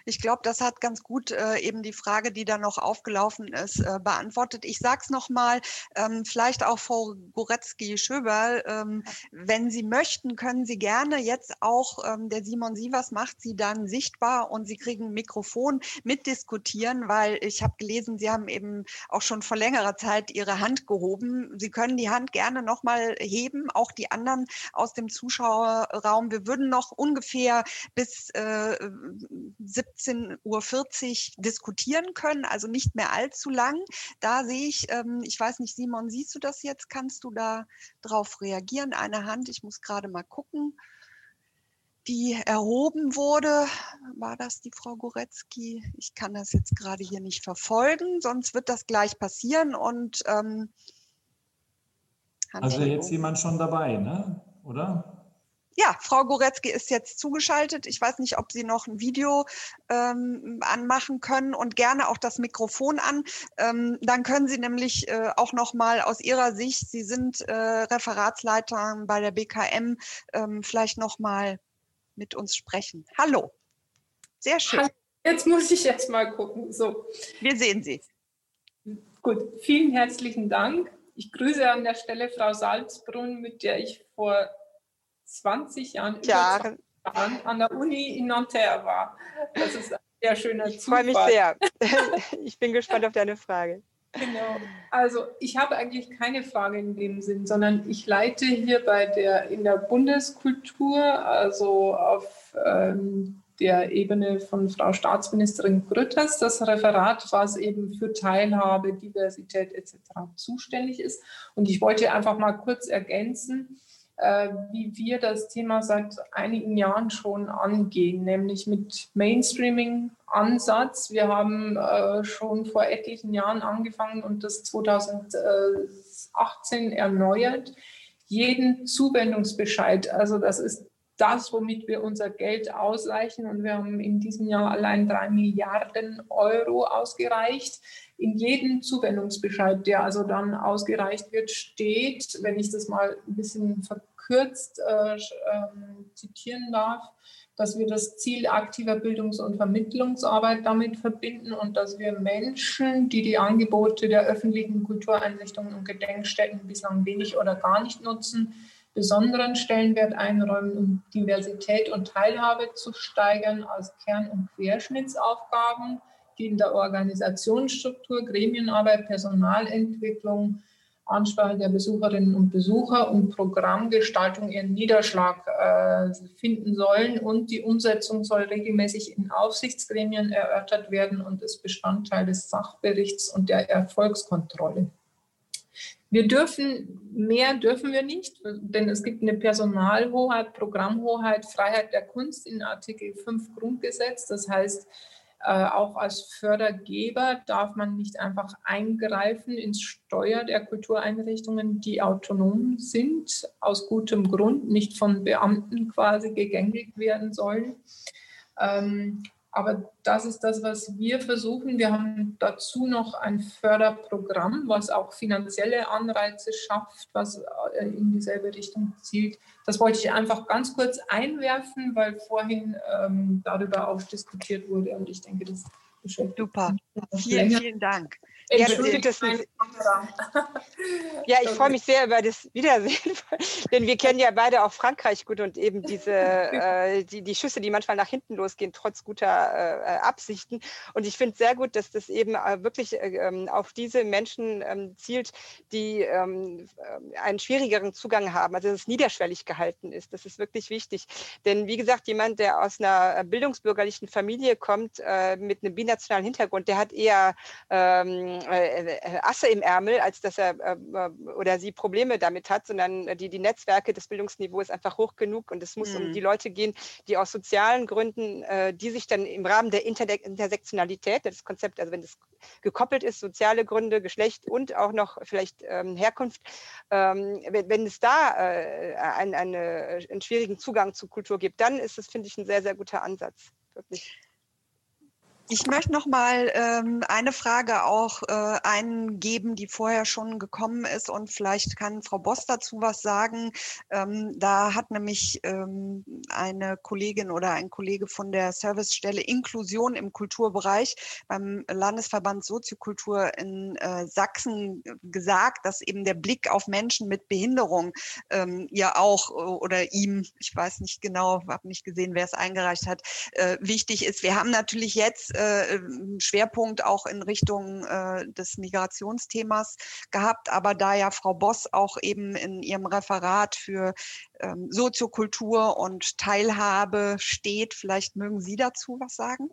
Ich glaube, das hat ganz gut äh, eben die Frage, die da noch aufgelaufen ist, äh, beantwortet. Ich sage es nochmal, ähm, vielleicht auch Frau Goretzky-Schöberl, ähm, wenn Sie möchten, können Sie gerne jetzt auch, ähm, der Simon Sievers macht Sie dann sichtbar und Sie kriegen ein Mikrofon mitdiskutieren, weil ich habe gelesen, Sie haben eben auch schon vor längerer Zeit Ihre Hand gehoben. Sie können die Hand gerne nochmal heben, auch die anderen aus dem Zuschauerraum. Wir würden noch ungefähr bis äh, 17.40 Uhr diskutieren können, also nicht mehr allzu lang. Da sehe ich, ähm, ich weiß nicht, Simon, siehst du das jetzt? Kannst du da drauf reagieren? Eine Hand, ich muss gerade mal gucken die erhoben wurde. War das die Frau Goretzky? Ich kann das jetzt gerade hier nicht verfolgen, sonst wird das gleich passieren. Und ähm, also jetzt jemand schon dabei, ne? oder? Ja, Frau Goretzky ist jetzt zugeschaltet. Ich weiß nicht, ob Sie noch ein Video ähm, anmachen können und gerne auch das Mikrofon an. Ähm, dann können Sie nämlich äh, auch noch mal aus Ihrer Sicht, Sie sind äh, Referatsleiter bei der BKM, ähm, vielleicht noch mal mit uns sprechen. Hallo. Sehr schön. Jetzt muss ich erst mal gucken. So. Wir sehen Sie. Gut, vielen herzlichen Dank. Ich grüße an der Stelle Frau Salzbrunn, mit der ich vor 20 Jahren, Jahren. 20 Jahren an der Uni in Nanterre war. Das ist ein sehr schöner ich Zufall. Ich freue mich sehr. ich bin gespannt auf deine Frage. Genau. Also ich habe eigentlich keine Frage in dem Sinn, sondern ich leite hier bei der in der Bundeskultur, also auf ähm, der Ebene von Frau Staatsministerin Grütters, das Referat, was eben für Teilhabe, Diversität etc. zuständig ist. Und ich wollte einfach mal kurz ergänzen, wie wir das Thema seit einigen Jahren schon angehen, nämlich mit Mainstreaming-Ansatz. Wir haben äh, schon vor etlichen Jahren angefangen und das 2018 erneuert. Jeden Zuwendungsbescheid, also das ist das, womit wir unser Geld ausreichen. Und wir haben in diesem Jahr allein drei Milliarden Euro ausgereicht in jedem Zuwendungsbescheid, der also dann ausgereicht wird, steht, wenn ich das mal ein bisschen verkürzt äh, äh, zitieren darf, dass wir das Ziel aktiver Bildungs- und Vermittlungsarbeit damit verbinden und dass wir Menschen, die die Angebote der öffentlichen Kultureinrichtungen und Gedenkstätten bislang wenig oder gar nicht nutzen, besonderen Stellenwert einräumen, um Diversität und Teilhabe zu steigern als Kern- und Querschnittsaufgaben, die in der Organisationsstruktur, Gremienarbeit, Personalentwicklung, Ansprache der Besucherinnen und Besucher und Programmgestaltung ihren Niederschlag äh, finden sollen. Und die Umsetzung soll regelmäßig in Aufsichtsgremien erörtert werden und ist Bestandteil des Sachberichts und der Erfolgskontrolle. Wir dürfen, mehr dürfen wir nicht, denn es gibt eine Personalhoheit, Programmhoheit, Freiheit der Kunst in Artikel 5 Grundgesetz. Das heißt, äh, auch als Fördergeber darf man nicht einfach eingreifen ins Steuer der Kultureinrichtungen, die autonom sind, aus gutem Grund, nicht von Beamten quasi gegängelt werden sollen. Ähm, aber das ist das, was wir versuchen. Wir haben dazu noch ein Förderprogramm, was auch finanzielle Anreize schafft, was äh, in dieselbe Richtung zielt. Das wollte ich einfach ganz kurz einwerfen, weil vorhin ähm, darüber auch diskutiert wurde und ich denke, das beschäftigt. Super. Vielen, vielen Dank. Entschuldigt das Ja, ich freue mich sehr über das Wiedersehen, denn wir kennen ja beide auch Frankreich gut und eben diese äh, die, die Schüsse, die manchmal nach hinten losgehen, trotz guter äh, Absichten. Und ich finde sehr gut, dass das eben äh, wirklich äh, ähm, auf diese Menschen ähm, zielt, die ähm, äh, einen schwierigeren Zugang haben, also dass es niederschwellig gehalten ist. Das ist wirklich wichtig. Denn wie gesagt, jemand, der aus einer bildungsbürgerlichen Familie kommt, äh, mit einem binationalen Hintergrund, der hat eher ähm, äh, äh, Asse im Ärmel, als dass er äh, oder sie Probleme damit hat, sondern die, die Netzwerke des Bildungsniveaus ist einfach hoch genug und es muss mhm. um die Leute gehen, die aus sozialen Gründen, die sich dann im Rahmen der Inter Intersektionalität, das Konzept, also wenn das gekoppelt ist, soziale Gründe, Geschlecht und auch noch vielleicht ähm, Herkunft, ähm, wenn, wenn, es da äh, einen, eine, einen schwierigen Zugang zu Kultur gibt, dann ist es, finde ich, ein sehr, sehr guter Ansatz. Wirklich. Ich möchte noch mal ähm, eine Frage auch äh, eingeben, die vorher schon gekommen ist und vielleicht kann Frau Boss dazu was sagen. Ähm, da hat nämlich ähm, eine Kollegin oder ein Kollege von der Servicestelle Inklusion im Kulturbereich beim Landesverband Soziokultur in äh, Sachsen gesagt, dass eben der Blick auf Menschen mit Behinderung ähm, ja auch äh, oder ihm, ich weiß nicht genau, habe nicht gesehen, wer es eingereicht hat, äh, wichtig ist. Wir haben natürlich jetzt äh, Schwerpunkt auch in Richtung äh, des Migrationsthemas gehabt. Aber da ja Frau Boss auch eben in ihrem Referat für ähm, Soziokultur und Teilhabe steht, vielleicht mögen Sie dazu was sagen?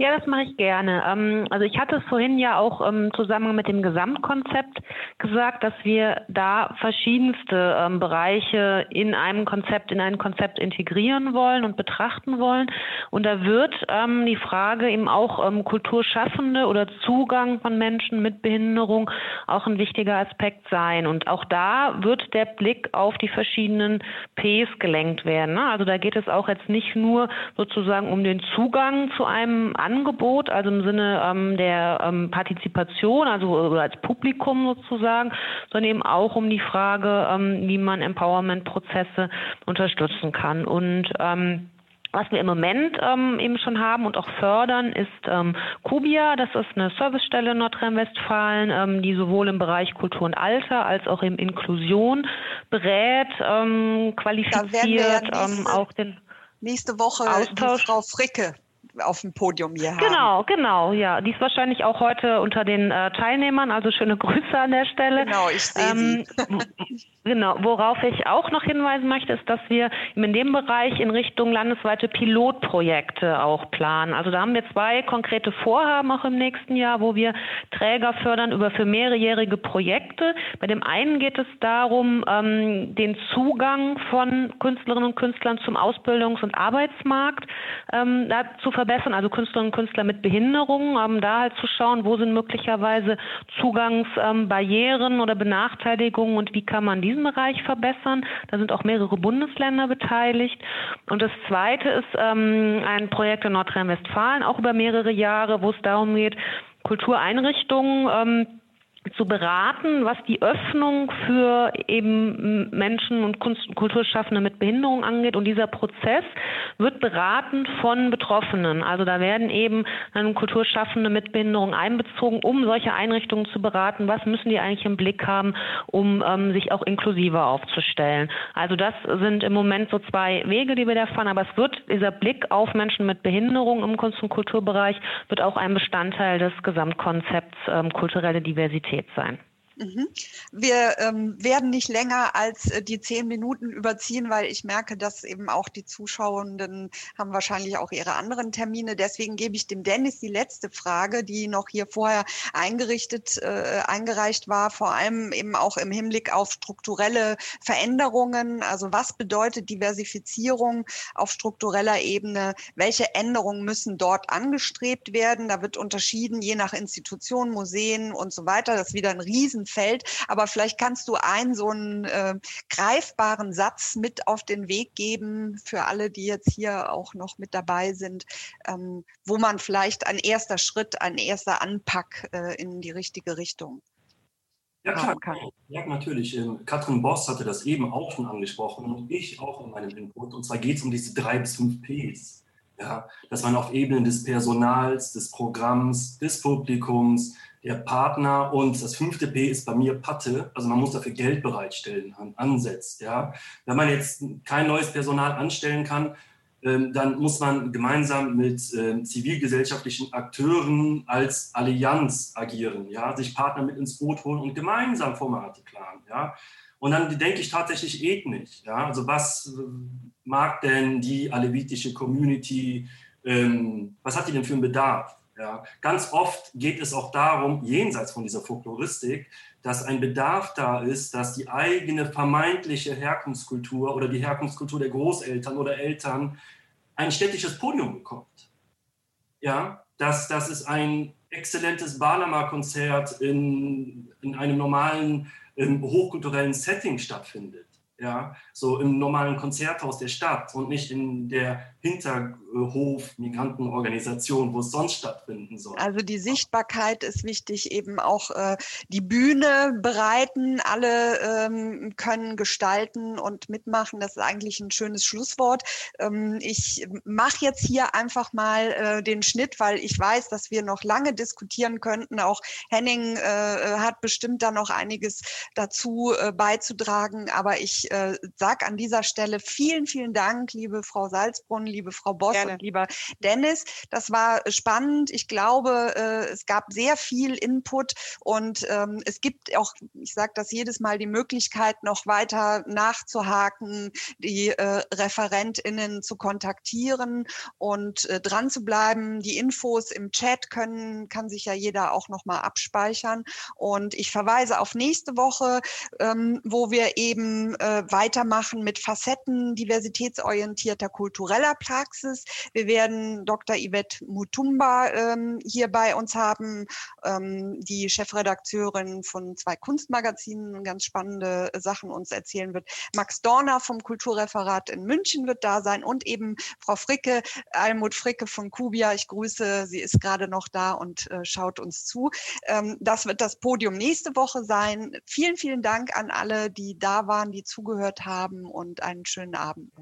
Ja, das mache ich gerne. Ähm, also ich hatte es vorhin ja auch im Zusammenhang mit dem Gesamtkonzept gesagt, dass wir da verschiedenste ähm, Bereiche in einem Konzept, in ein Konzept integrieren wollen und betrachten wollen. Und da wird ähm, die Frage eben auch Kulturschaffende oder Zugang von Menschen mit Behinderung auch ein wichtiger Aspekt sein. Und auch da wird der Blick auf die verschiedenen Ps gelenkt werden. Ne? Also da geht es auch jetzt nicht nur sozusagen um den Zugang zu einem Angebot, also im Sinne ähm, der ähm, Partizipation, also als Publikum sozusagen, sondern eben auch um die Frage, ähm, wie man Empowerment-Prozesse unterstützen kann. Und ähm, was wir im Moment ähm, eben schon haben und auch fördern, ist ähm, Kubia. Das ist eine Servicestelle in Nordrhein-Westfalen, ähm, die sowohl im Bereich Kultur und Alter als auch in Inklusion berät, ähm, qualifiziert, ja nächste, ähm, auch den nächste Woche Austausch. Frau Fricke auf dem Podium hier haben. Genau, genau, ja. Die ist wahrscheinlich auch heute unter den äh, Teilnehmern, also schöne Grüße an der Stelle. Genau, ich sehe ähm, sie. genau, worauf ich auch noch hinweisen möchte, ist, dass wir in dem Bereich in Richtung landesweite Pilotprojekte auch planen. Also da haben wir zwei konkrete Vorhaben auch im nächsten Jahr, wo wir Träger fördern über für mehrjährige Projekte. Bei dem einen geht es darum, ähm, den Zugang von Künstlerinnen und Künstlern zum Ausbildungs- und Arbeitsmarkt ähm, zu verbessern, also Künstlerinnen und Künstler mit Behinderungen, ähm, da halt zu schauen, wo sind möglicherweise Zugangsbarrieren ähm, oder Benachteiligungen und wie kann man diesen Bereich verbessern. Da sind auch mehrere Bundesländer beteiligt. Und das Zweite ist ähm, ein Projekt in Nordrhein-Westfalen, auch über mehrere Jahre, wo es darum geht, Kultureinrichtungen ähm, zu beraten, was die Öffnung für eben Menschen und Kunst- und Kulturschaffende mit Behinderung angeht. Und dieser Prozess wird beraten von Betroffenen. Also da werden eben Kulturschaffende mit Behinderung einbezogen, um solche Einrichtungen zu beraten. Was müssen die eigentlich im Blick haben, um ähm, sich auch inklusiver aufzustellen? Also das sind im Moment so zwei Wege, die wir da fahren. Aber es wird dieser Blick auf Menschen mit Behinderung im Kunst- und Kulturbereich wird auch ein Bestandteil des Gesamtkonzepts ähm, kulturelle Diversität Realität sein. Mhm. Wir ähm, werden nicht länger als äh, die zehn Minuten überziehen, weil ich merke, dass eben auch die Zuschauenden haben wahrscheinlich auch ihre anderen Termine. Deswegen gebe ich dem Dennis die letzte Frage, die noch hier vorher eingerichtet, äh, eingereicht war, vor allem eben auch im Hinblick auf strukturelle Veränderungen. Also was bedeutet Diversifizierung auf struktureller Ebene? Welche Änderungen müssen dort angestrebt werden? Da wird unterschieden, je nach Institution, Museen und so weiter. Das ist wieder ein riesen Feld. Aber vielleicht kannst du einen so einen äh, greifbaren Satz mit auf den Weg geben für alle, die jetzt hier auch noch mit dabei sind, ähm, wo man vielleicht ein erster Schritt, ein erster Anpack äh, in die richtige Richtung ja, klar. Ja, natürlich. Ähm, Katrin Boss hatte das eben auch schon angesprochen und ich auch in meinem Input. Und zwar geht es um diese drei bis fünf Ps. Ja, dass man auf Ebenen des Personals, des Programms, des Publikums, der Partner und das fünfte P ist bei mir Patte, also man muss dafür Geld bereitstellen, ansetzt. Ja. Wenn man jetzt kein neues Personal anstellen kann, ähm, dann muss man gemeinsam mit ähm, zivilgesellschaftlichen Akteuren als Allianz agieren, ja, sich Partner mit ins Boot holen und gemeinsam Formate planen. Ja. Und dann denke ich tatsächlich ethnisch. Ja. Also was äh, mag denn die alevitische Community, ähm, was hat die denn für einen Bedarf? Ja, ganz oft geht es auch darum, jenseits von dieser Folkloristik, dass ein Bedarf da ist, dass die eigene vermeintliche Herkunftskultur oder die Herkunftskultur der Großeltern oder Eltern ein städtisches Podium bekommt. Ja, dass, dass es ein exzellentes Balama-Konzert in, in einem normalen ähm, hochkulturellen Setting stattfindet. Ja, so im normalen Konzerthaus der Stadt und nicht in der Hinterhof-Migrantenorganisation, wo es sonst stattfinden soll. Also die Sichtbarkeit ist wichtig, eben auch äh, die Bühne bereiten. Alle ähm, können gestalten und mitmachen. Das ist eigentlich ein schönes Schlusswort. Ähm, ich mache jetzt hier einfach mal äh, den Schnitt, weil ich weiß, dass wir noch lange diskutieren könnten. Auch Henning äh, hat bestimmt da noch einiges dazu äh, beizutragen. Aber ich äh, sage an dieser Stelle vielen, vielen Dank, liebe Frau Salzbrunn, liebe Frau Boss Gerne. und lieber Dennis. Das war spannend. Ich glaube, äh, es gab sehr viel Input und ähm, es gibt auch, ich sage das jedes Mal, die Möglichkeit, noch weiter nachzuhaken, die äh, ReferentInnen zu kontaktieren und äh, dran zu bleiben. Die Infos im Chat können, kann sich ja jeder auch nochmal abspeichern. Und ich verweise auf nächste Woche, ähm, wo wir eben äh, weitermachen mit Facetten diversitätsorientierter kultureller Praxis. Wir werden Dr. Yvette Mutumba ähm, hier bei uns haben, ähm, die Chefredakteurin von zwei Kunstmagazinen, ganz spannende Sachen uns erzählen wird. Max Dorner vom Kulturreferat in München wird da sein und eben Frau Fricke, Almut Fricke von Kubia. Ich grüße, sie ist gerade noch da und äh, schaut uns zu. Ähm, das wird das Podium nächste Woche sein. Vielen, vielen Dank an alle, die da waren, die zugehört haben und einen schönen Abend.